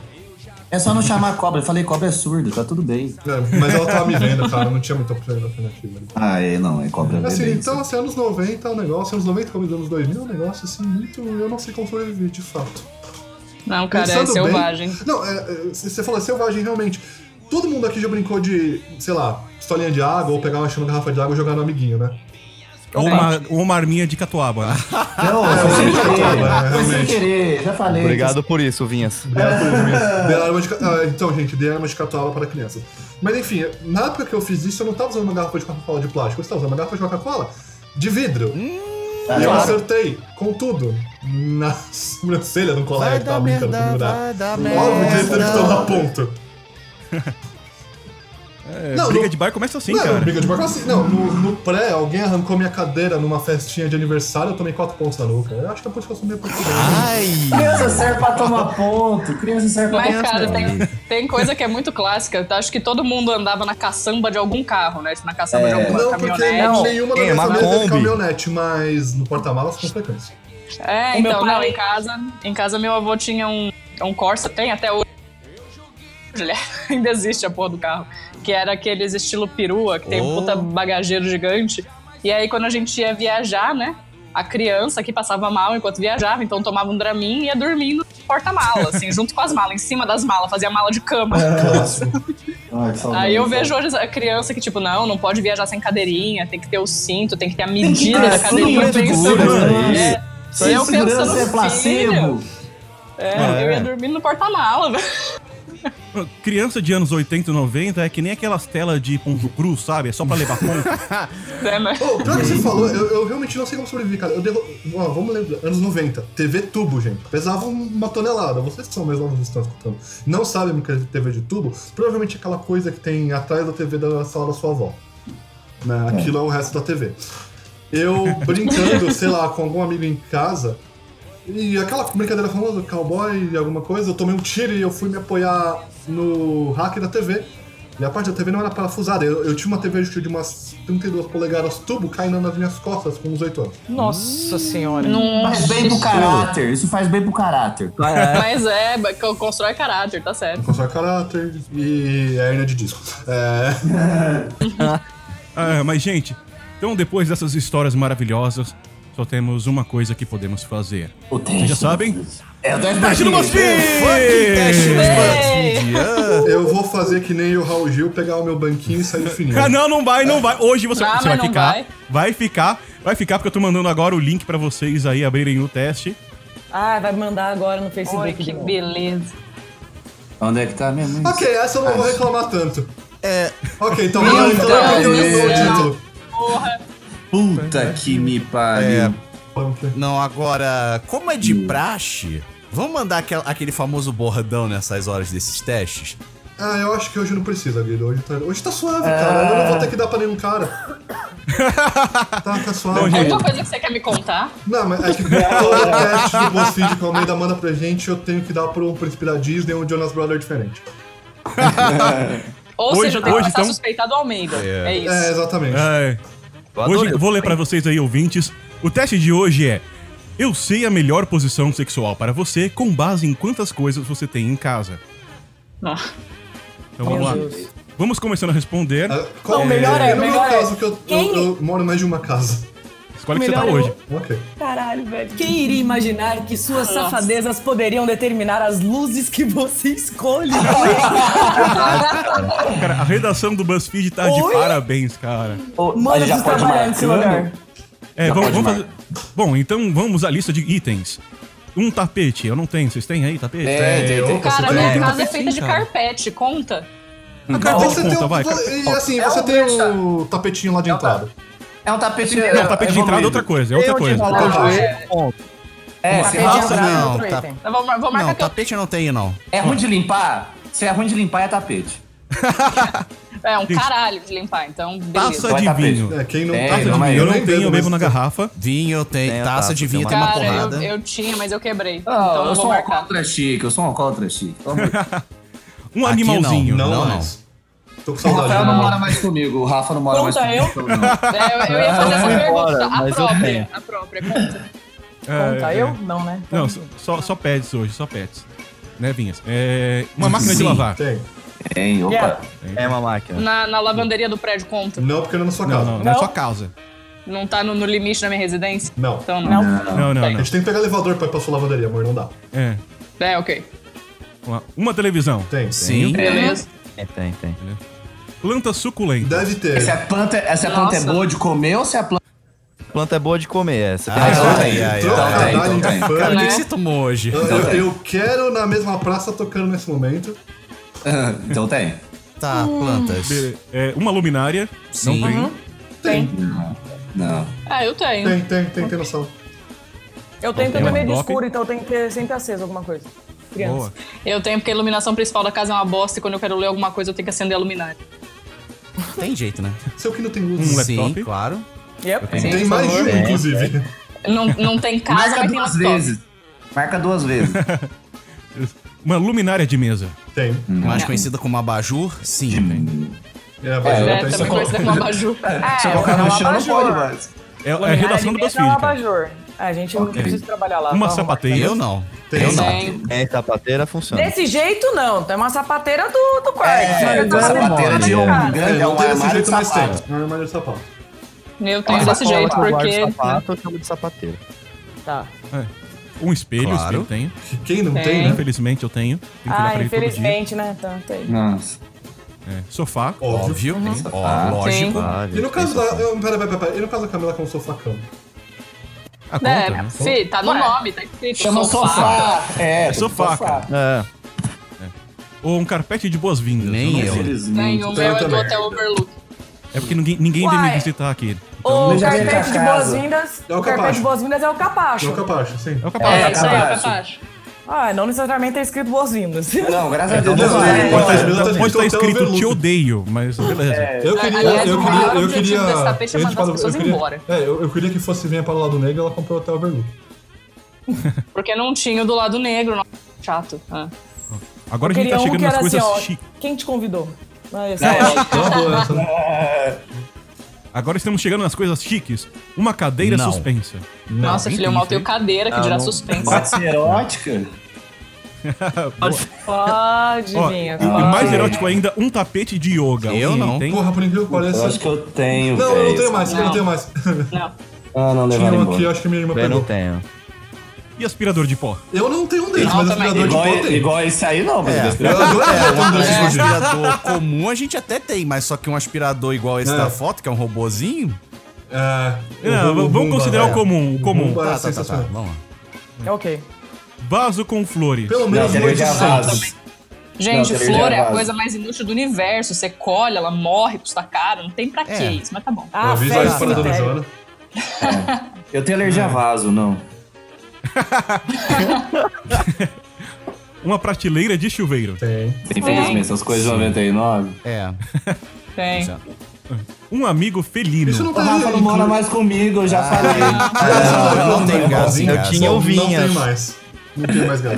É só não chamar cobra. Eu falei cobra é surda, tá tudo bem. É, mas ela tava me vendo, cara, não tinha muita alternativa. Ah, é, não, é cobra Assim, bebê. então, assim, anos 90 é um negócio, anos 90 como os anos 2000 é um negócio, assim, muito... Eu não sei como sobreviver, de fato. Não, cara, é Pensando bem- selvagem. Não, é, é, você falou é selvagem, realmente. Todo mundo aqui já brincou de, sei lá, pistolinha de água, ou pegar uma chama garrafa de água e jogar no amiguinho, né? Ou uma, ou uma arminha de catuaba, né? Não, foi sem é, querer. é, Foi sem realmente. querer, já falei. Obrigado por isso, Vinhas. Dei arma de ca- ah, então, gente, dei arma de catuaba para crianças. Mas enfim, na época que eu fiz isso, eu não tava usando uma garrafa de Coca-Cola de plástico, eu estava usando uma garrafa de Coca-Cola de vidro. E eu acertei, com tudo, na sobrancelha um colega Vai que tava brincando merda, comigo. vai dar Óbvio que ele teve que tomar merda. ponto. É, Não, briga no- de bar começa assim, não, cara. briga de bar assim. Não, no, no pré, alguém arrancou minha cadeira numa festinha de aniversário, eu tomei quatro pontos na nuca. Eu acho que é por isso que eu sou meio português. Ai! Criança serve pra tomar ponto. Criança serve pra Mas, tomar cara, tem, tem coisa que é muito clássica. Eu Acho que todo mundo andava na caçamba de algum carro, né? Na caçamba de alguma Não, porque caminhonete. nenhuma da É, minha uma família teve caminhonete, mas no porta-malas com frequência. É, O então, não, em casa, em casa meu avô tinha um, um Corsa, tem até hoje. Ainda existe a porra do carro. Que era aqueles estilo perua, que tem um Oh. puta bagageiro gigante. E aí, quando a gente ia viajar, né? A criança que passava mal enquanto viajava, então tomava um dramin e ia dormindo no porta-mala, assim, junto com as malas, em cima das malas, fazia mala de cama. Ai, saudade. Aí eu vejo hoje a criança que, tipo, não, não pode viajar sem cadeirinha, tem que ter o cinto, tem que ter a medida da cadeirinha. pensando- seguro, né? É, Sem eu pensando, é filho, placebo. é, eu ia dormir no porta-mala, velho. Criança de anos 80 e 90 é que nem aquelas telas de ponto cruz, sabe? É só pra levar ponto. É, mas- Ô, pior que você falou, eu, eu realmente não sei como sobreviver, cara. Eu derro... Ó, vamos lembrar, anos 90, TV tubo, gente. Pesava uma tonelada. Vocês que são mais novos que estão escutando. Não sabem o que é TV de tubo? Provavelmente aquela coisa que tem atrás da TV da sala da sua avó. Né? Aquilo é o resto da TV. Eu brincando, sei lá, com algum amigo em casa. E aquela brincadeira famosa, cowboy e alguma coisa, eu tomei um tiro e eu fui me apoiar no hack da TV. E a parte da TV não era parafusada. Eu, eu tinha uma TV de umas 32 polegadas tubo caindo nas minhas costas com uns 8 anos. Nossa senhora. Faz bem pro caráter. Isso faz bem pro caráter. Mas é, co- constrói caráter, tá certo. Constrói caráter e hernia de disco. É. Ah, mas, gente, então depois dessas histórias maravilhosas, só temos uma coisa que podemos fazer. O teste. Vocês já sabem? É o teste Teste do BuzzFeed. Do Eu vou fazer que nem o Raul Gil, pegar o meu banquinho e sair fininho. Ah, não, não vai, não vai. Hoje você, Ah, você mas vai não ficar. vai. Vai ficar. Vai ficar, porque eu tô mandando agora o link pra vocês aí abrirem o teste. Ah, vai mandar agora no Facebook. Oi, de que novo. beleza. Onde é que tá mesmo? isso? Ok, essa eu não vou reclamar tanto. É, Ok, então vamos então eu eu dou o título. Puta que me pariu. não, agora, como é de praxe, vamos mandar aquel- aquele famoso bordão nessas horas desses testes? Ah, eu acho que hoje não precisa, Guido. Hoje tá, hoje tá suave, cara. Eu não vou ter que dar pra nenhum cara. Tá, tá suave. Alguma coisa que você quer me contar? Não, mas é que todo teste do BuzzFeed que o Almeida manda pra gente, eu tenho que dar pro um príncipe da Disney ou um Jonas Brother diferente. Ou Hoje- seja, eu tenho que hoje, passar então- suspeitado Almeida. É, isso. É, exatamente. É. Hoje, vou ler pra vocês aí, ouvintes. O teste de hoje é: Eu sei a melhor posição sexual para você com base em quantas coisas você tem em casa. Ah. Então vamos lá. Vamos começando a responder. Ah, qual- Não, melhor é- meu melhor é- caso, que eu, eu, Quem- eu moro mais de uma casa. Escolhe o que você tá hoje. Ok. Caralho, velho. Quem iria imaginar que suas Nossa. safadezas poderiam determinar as luzes que você escolhe? Cara, a redação do BuzzFeed tá de Oi? parabéns, cara. Ô, Mano, já pode trabalhar nesse lugar. É, Já vamos, pode vamos fazer. Bom, então vamos à lista de itens. Um tapete, eu não tenho. Vocês têm aí tapete? Tem, tem, tem. Cara, minha casa é feita de carpete, conta? A carpete Você conta, tem um, vai. E assim, É você um tem o tapetinho lá de entrada. É um tapete. Não, tapete de entrada é outra coisa, é outra Eu coisa. É, Tapete se de raça- entrada é não, outro tá- item. Eu vou, vou marcar Não, eu tapete eu não tenho, não. é ruim de limpar? Se é ruim de limpar, é tapete. É um caralho de limpar, então beleza. Taça de vinho. É, quem não É, taça de vinho, Eu não tenho, eu bebo na garrafa. Vinho tem, Tem a taça taça, de vinho tem tem uma Cara, eu, porrada. eu tinha, mas eu quebrei. Ah, então eu eu sou um alcoólatra chique, eu sou um alcoólatra chique. Um Aqui animalzinho. não. Não, Não. Tô com O saudade. Rafael não mora mais comigo, o Rafa não mora Conta mais eu. comigo. então não. É, eu, eu ia fazer essa pergunta. embora, a própria. A própria, conta. Conta É, eu? é. Não, né? Não, só- só, só pets hoje, só pets. Né, Vinhas? É, uma máquina de Sim. lavar. Tem. Tem, opa. Yeah. É uma máquina. Na, na lavanderia do prédio, conta. Não, porque não é na sua casa. não, não é Não. sua casa. Não tá no, no limite da minha residência? Não. Então não. Não. Não, não, A não. gente tem que pegar elevador pra ir pra sua lavanderia, amor, não dá. É. É, ok. Uma, uma televisão. Tem. Sim. Beleza. É, tem, tem. Planta suculenta. Deve ter. Essa planta, essa planta é Nossa. boa de comer ou se a planta. Planta é boa de comer, essa. Tem Ah, ai, tem. ai, ai. Então tem, então tem. Cara, o que Né? que você tomou hoje? Eu, eu- eu quero na mesma praça tocando nesse momento. então tem. Tá, plantas. É, uma luminária. Sim. Não tem. Tem. Não. Ah, eu tenho. Tem, tem, tem, tem noção. Eu tenho Tem também meio de escuro, então tem que ter sempre aceso alguma coisa. Criança. Boa. Eu tenho porque a iluminação principal da casa é uma bosta e quando eu quero ler alguma coisa eu tenho que acender a luminária. Tem jeito, né? Seu que não tem Um luz. laptop? Sim, claro. Yep. Sim, Tem mais de um, inclusive. Não, não tem casa, Marca mas tem duas laptop. vezes. Marca duas vezes. Uma luminária de mesa. Tem. Mais conhecida como abajur, sim. tem. É, a Bajor É, tem também conhecida como abajur. É, Se eu colocar é no um chão, não abajur. pode mais. É, é a Luminária redação do de mesa é um BuzzFeed, cara. abajur. É, a gente não precisa trabalhar lá. Uma tá? sapateira. Eu não. Tem. Eu não. Tem. É, sapateira funciona. Desse jeito, não. Tem uma sapateira do, do quarto. É, eu tô essa fazendo sapateira de em um casa. grande É, é não um tem desse jeito, mas tem. É um armário de sapato. Eu tenho desse jeito, eu porque. sapato, eu chamo de sapateira. Tá. Um espelho, Claro. espelho tenho. Que Quem não Tem. tem, né? Infelizmente eu tenho. Tenho Ah, infelizmente, né? Então, tem. Nossa. É, Sofá. Óbvio. Óbvio. Ó, lógico. Ah, E no caso da. eu- Pera, pera, pera. E no caso da Camila com o sofá-cama? A conta, É, né? fi, tá no Ué. nome, tá escrito. Chama sofá. É, tem Sofá, sofá. cara. É. Ou um carpete de boas-vindas. Nem não eu. Tem, o meu é do. Hotel Overlook. É porque ninguém, ninguém vem Uai. me visitar aqui. O já vi carpete de boas-vindas. É o o carpete capacho. de boas-vindas é o capacho. Não capacho, sim. É o. É, isso aí, é o capacho. Ah, não necessariamente tá escrito boas-vindas. Não, graças a Deus. Não, não não, é. pode Pode escrito estar Hotel escrito te odeio, mas beleza. Eu queria, Aliás, eu o queria, eu queria. é eu mandar falo- as pessoas eu queria- embora. É, eu, eu queria que fosse venha para o lado negro, ela comprou o Hotel Overlook. Porque não tinha o do lado negro, não. chato. Ah. Agora a gente tá um chegando que nas coisas assim, ó. Quem te convidou? Ah, esse É, é. uma boa essa, né? Agora estamos chegando nas coisas chiques. Uma cadeira Não. suspensa. Nossa, filho, eu mal tenho cadeira, que Ah, dirá não. suspensa. Pode ser erótica? Pode Ó, vir. e, e mais erótico ainda, um tapete de yoga. Eu Alguém não. Tem? Porra, por incrível que Eu pareça. acho que eu tenho, Não, eu não tenho mais, eu não Não. tenho mais. Não. Ah, não, Tinha levaram um aqui, acho que minha irmã Eu não pegou. tenho. E aspirador de pó? Eu não tenho um deles, Não, mas também. aspirador de Igual, pó tem. igual esse aí, não, mas É. é. Eu adoro é, um fugidos. aspirador comum a gente até tem, mas só que um aspirador igual esse É. da foto, que é um robozinho. É, Não, vamos Rumba, considerar é. o comum. O comum. Rumba é Tá, tá, tá, tá. Vamos lá. É ok. Vaso com flores. Pelo Não, menos tem uma de vaso. Gente, Não, flor é a coisa mais inútil do universo. Você colhe, ela morre, custa caro. Não tem pra que É. isso, mas tá bom. Eu Ah, aviso fé a no espada da cemitério. Joana. Eu tenho alergia a vaso, não. Uma prateleira de chuveiro. Tem. Infelizmente, essas coisas de 99. É. Tem. Um amigo felino. Isso não O tá Rafa não mora mais comigo, eu já falei. não, não tem gato em Eu casa. tinha Não, ovinhas. Não tem mais. Não tem mais gato.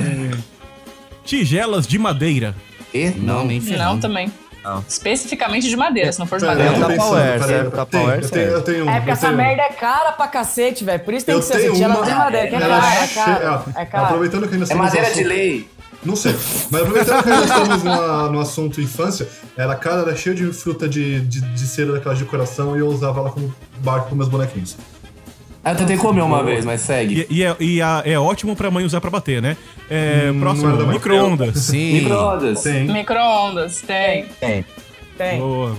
Tigelas de madeira. E? Não, nem Não, ferrando. também. Não. Especificamente de madeira, se não for de Pera, madeira. eu tô Tupperware, serve, tem, eu tenho, eu tenho. É porque essa merda é cara pra cacete, velho. Por isso tem que ser assim. Ela tem madeira, que é ela cara, é cara. é, É cara. Aproveitando que ainda É estamos madeira no de assunto- lei. Não sei. Mas aproveitando que ainda estamos numa- no assunto infância, era cara, era cheia de fruta de, de, de cera daquelas de coração e eu usava ela como barco com meus bonequinhos. Ah, eu tentei comer uma vez, mas segue. E, e é, e a- é ótimo pra mãe usar pra bater, né? É, Hum, próximo, micro-ondas. Sim. Micro-ondas. Tem. Micro-ondas, tem. Tem. Tem. Boa.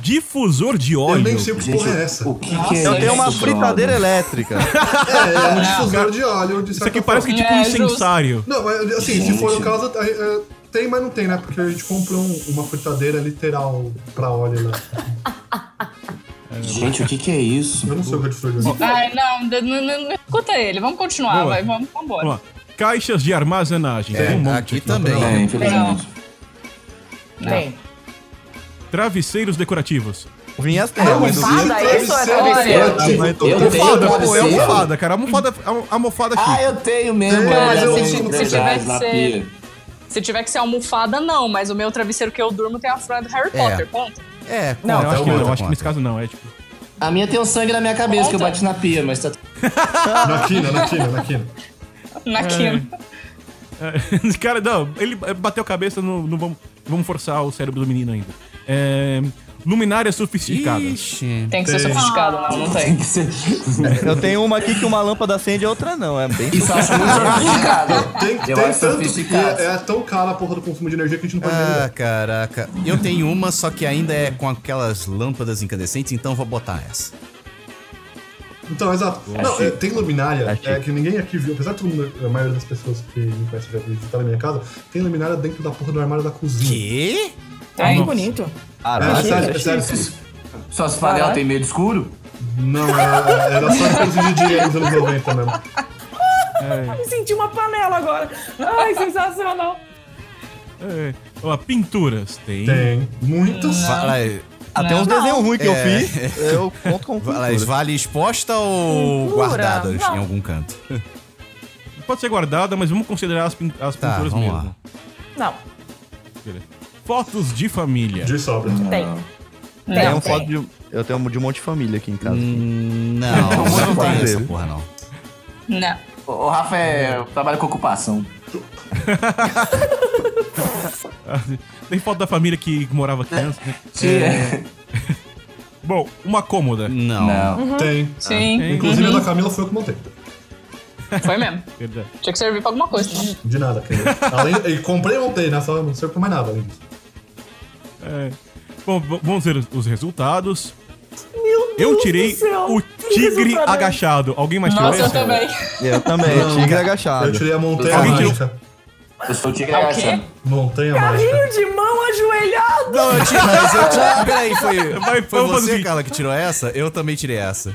Difusor de Eu óleo. nem sei o que Gente, porra é essa. o que, Nossa, que é eu Eu tenho uma isso, fritadeira brother? elétrica. É, é um difusor de óleo de Isso aqui parece que é tipo É, um justo. incensário. Não, mas assim, se for o caso, é, é, tem, mas não tem, né? Porque a gente comprou um- uma fritadeira literal pra óleo lá. Gente, o que, que é isso? Eu não sei o que é difusor de óleo. Ai, não, d- n- n- não escuta ele. Vamos continuar, Boa. vai, vamos. Vamos lá. Caixas de armazenagem. Tem um monte Aqui aqui. também. É, infelizmente. Tem. Travesseiros decorativos. Vinhas tem, Não, o Almofada, isso é é travesseiro. travesseiro. Eu tenho Almofada, pô, é almofada, cara. Almofada, almofada Ah, aqui. eu tenho mesmo. Eu se- se verdade, tiver que ser-. Se tiver que ser almofada, não, mas o meu travesseiro que eu durmo tem a fronha do Harry É. Potter, ponto. É, Não, eu acho que não. conta, Eu acho que nesse caso não. É tipo. A minha tem um sangue na minha cabeça que eu Conta. bati na pia, mas tá. Na quina, na quina, na quina. Na quina. É, Esse cara, não, ele bateu a cabeça, não, não vamos, vamos forçar o cérebro do menino ainda. É, luminárias sofisticadas. Ixi. Tem que ser sofisticado, não, não tem. Eu tenho uma aqui que uma lâmpada acende e a outra não. É bem sofisticado. Tem, Eu tem acho tanto que sofisticado. é, é tão cara a porra do consumo de energia que a gente não pode Ah, caraca. Eu tenho uma, só que ainda é com aquelas lâmpadas incandescentes, então eu vou botar essa. Então, exato. Não, é, tem luminária, É é, que ninguém aqui viu, apesar de todo mundo, a maioria das pessoas que me conhecem já visitaram a minha casa, tem luminária dentro da porra do armário da cozinha. Quê? Ai, que bonito. É, Caralho. sério, é sério. Suas panelas tem medo escuro? Não, era, era só coisa de dinheiro nos anos 90 mesmo. Me senti uma panela agora. Ai, sensacional. É, ó, pinturas. Tem. Tem muitas. Aí. Até Não. uns desenhos ruins que eu É. fiz, eu conto com Elas cultura. vale exposta ou Cultura. guardadas Não. em algum canto? Pode ser guardada, mas vamos considerar as, pin- as Tá, pinturas vamos mesmo. lá. Não, Beleza. Fotos de família. De sobra. tem. Tem Não, um foto de, eu tenho um de um monte de família aqui em casa. Hum, não, não tem tem. essa porra, não. Não. O Rafa é, trabalha com ocupação. Tem foto da família que morava aqui antes. né? É. Bom, uma cômoda. Não. Não. Tem. Sim. Tem. Inclusive a da Camila foi eu que montei. Foi mesmo. Verdade. Tinha que servir pra alguma coisa. né? De nada, Camila. Além, comprei e montei, né? Só não serve pra mais nada além disso. É. Bom, vamos ver os- os resultados. eu tirei do céu, o tigre resultado. agachado. Alguém mais tirou Nossa, eu esse? também. Eu também, tigre agachado. Eu tirei a montanha Alguém tirou- mágica. Eu sou o tigre É o quê? agachado. Montanha mágica. Carrinho de mão ajoelhado. Não, eu tirei, mas eu tirei. Peraí, foi, Vai, foi você. Carla, que tirou essa? Eu também tirei essa.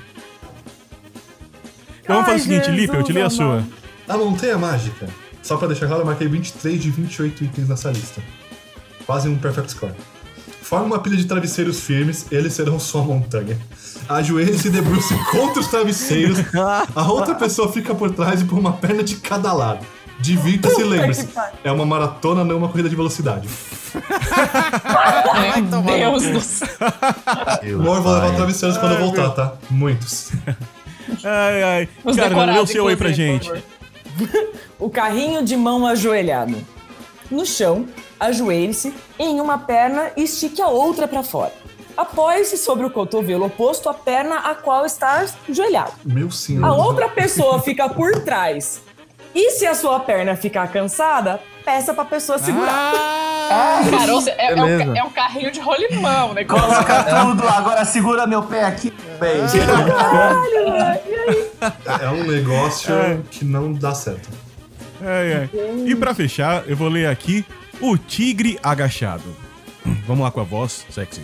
Então vamos fazer o seguinte, Lipe, eu tirei a sua. A montanha mágica. Só pra deixar claro, eu marquei 23 de 28 itens nessa lista. Quase um perfect score. Forme uma pilha de travesseiros firmes, eles serão sua montanha. Ajoelhe-se e debruce contra os travesseiros. A outra pessoa fica por trás e por uma perna de cada lado. Divirta-se e lembre-se, é uma maratona, não uma corrida de velocidade. Meu Deus do céu. Amor, vou levar travesseiros quando eu voltar, tá? Muitos. Ai, ai. Os Cara, lê o seu aí pra gente. O carrinho de mão ajoelhado. No chão, ajoelhe-se em uma perna e estique a outra para fora. Apoie-se sobre o cotovelo oposto à perna a qual está ajoelhado. Meu senhor. A outra pessoa fica por trás. E se a sua perna ficar cansada, peça pra pessoa segurar. Cara, ou seja, é, é, um, é um carrinho de rolimão, né? Coloca tudo, agora segura meu pé aqui. Bem, É um negócio que não dá certo. Ai, ai. E pra fechar, eu vou ler aqui o tigre agachado. Vamos lá com a voz sexy.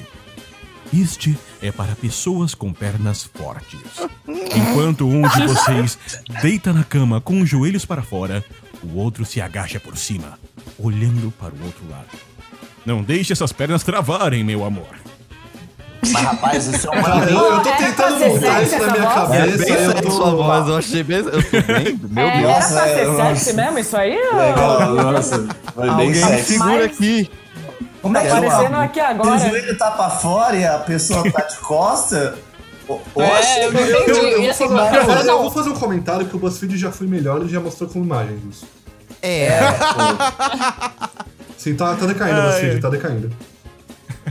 Este é para pessoas com pernas fortes. Enquanto um de vocês deita na cama com os joelhos para fora, o outro se agacha por cima, olhando para o outro lado. Não deixe essas pernas travarem, meu amor. Mas rapaz, isso é um Cara, eu, eu tô É tentando pra mudar isso na minha voz? É cabeça. bem eu tô... sua voz, eu achei bem. Eu tô bem. Meu É, Deus. era pra ser Nossa, sexy mesmo isso aí? ou- Legal, nossa. Foi bem Alguém me sexy. segura Mas- aqui. Como é que Tá é o aqui O agora. joelho tá pra fora e a pessoa tá de costa? O- É, eu. Eu, eu vou assim, fazer, agora eu vou não. fazer um comentário que o BuzzFeed já foi melhor e já mostrou com imagens isso. É. Sim, tá, tá decaindo o BuzzFeed, tá decaindo.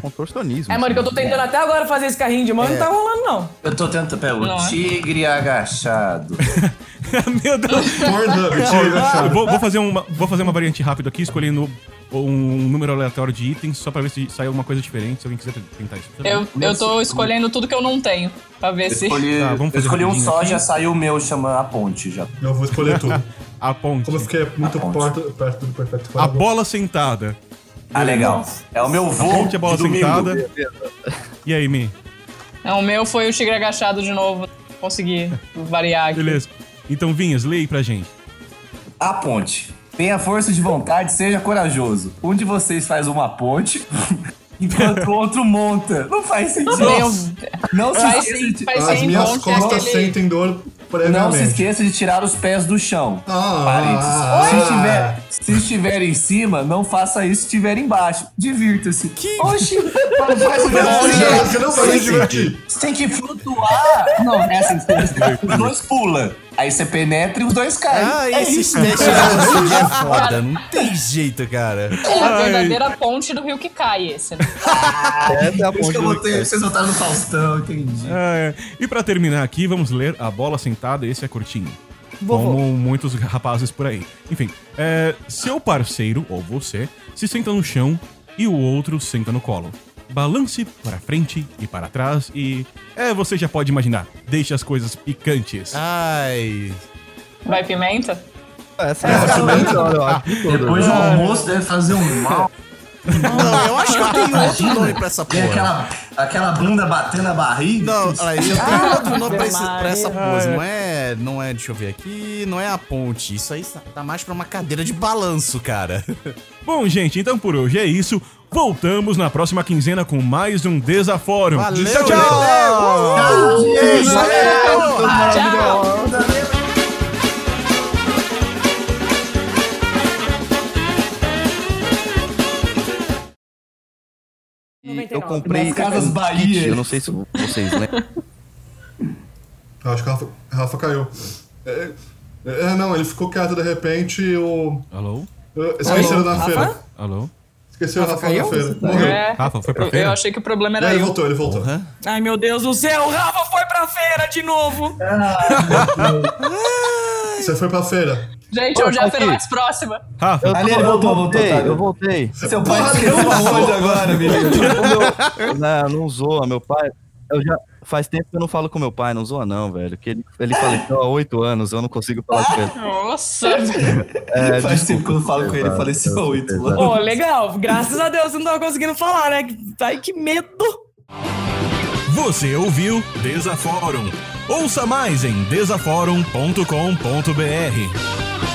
Contorcionismo. É, mano, que eu tô tentando até agora fazer esse carrinho de mão e não tá rolando, não. eu tô tentando. Pera, Não o é? tigre agachado. Meu Deus. Agachado. vou, vou fazer uma, vou fazer uma variante rápida aqui, escolhendo um número aleatório de itens, só pra ver se sai alguma coisa diferente, se alguém quiser tentar isso. Eu, eu tô escolhendo tudo que eu não tenho. Pra ver Eu se. escolhi, Tá, vamos eu escolhi um só, aqui. já saiu o meu, chama a ponte já. Eu vou escolher tudo. A ponte. Como eu fiquei muito perto, perto do Perfect Score, A bola sentada. Ah, legal. É o meu voo Ponte a bola de domingo. sentada. E aí, Mi? Não, o meu foi o tigre agachado de novo. Consegui variar aqui. Beleza. Então, Vinhas, leia aí pra gente. A ponte. Tenha força de vontade, seja corajoso. Um de vocês faz uma ponte, enquanto o outro monta. Não faz sentido. Meu- Não se Faz sim, de... faz As minhas costas aquele- sentem dor Não se esqueça de tirar os pés do chão. Ah, ah, se, estiver, se estiver em cima, não faça isso se estiver embaixo. Divirta-se. Oxi, mano, faz o Não. Você não vai se divertir. Você tem que flutuar. Não, é assim, os dois pulam. Aí você penetra e os dois caem. Ah, é testes de velocidade é foda. Não tem jeito, cara. É a verdadeira ponte do rio que cai, esse, né? Essa é a Por isso ponte que eu botei, vocês votaram no Faustão, entendi. É. E pra terminar aqui, vamos ler A Bola Sentada. Esse é curtinho. Vovô. Como muitos rapazes por aí. Enfim, é, seu parceiro, ou você, se senta no chão e o outro senta no colo. Balance para frente e para trás e. É, você já pode imaginar. Deixe as coisas picantes. Ai. Vai pimenta? Essa é a melhor, eu acho. de todas. Depois do almoço deve fazer um mal. Não, eu acho que eu tenho outro nome pra essa Tem porra. aquela Aquela bunda batendo a barriga. Não, olha aí, eu tenho outro nome pra, esse- pra essa pose. Não é, não é, deixa eu ver aqui, não é a ponte. Isso aí tá mais pra uma cadeira de balanço, cara. Bom, gente, então por hoje é isso. Voltamos na próxima quinzena com mais um Desafórum. Valeu, tchau, tchau! Tchau! E eu 99. comprei Casas Bahia. kit, eu não sei se vocês lembram. Acho que o Rafa, Rafa caiu. É, é, não, ele ficou quieto de repente e o. Alô? é, Esqueceram da feira. Alô? Esqueceram da Rafa na feira. Morreu. É, Rafa, foi pra eu, feira? eu achei que o problema É, era ele eu. voltou, ele voltou. Ai, meu Deus do céu, o Rafa foi pra feira de novo. Você foi pra feira. Gente, Ô, onde é a tá feira mais próxima? Rafa, Ali ele voltou, voltou, voltei, tá? eu voltei. Seu pai esqueceu aonde agora, menino? Não, não zoa, meu pai. Eu já. Faz tempo que eu não falo com meu pai, não zoa não, velho. Que ele, ele faleceu há oito anos, eu não consigo falar com ele. Nossa! É, Faz desculpa. tempo que eu não falo com ele, faleceu há oito anos. Pô, legal. Graças a Deus você não tava conseguindo falar, né? Ai, que medo. você ouviu Desafórum. Ouça mais em desaforum.com.br.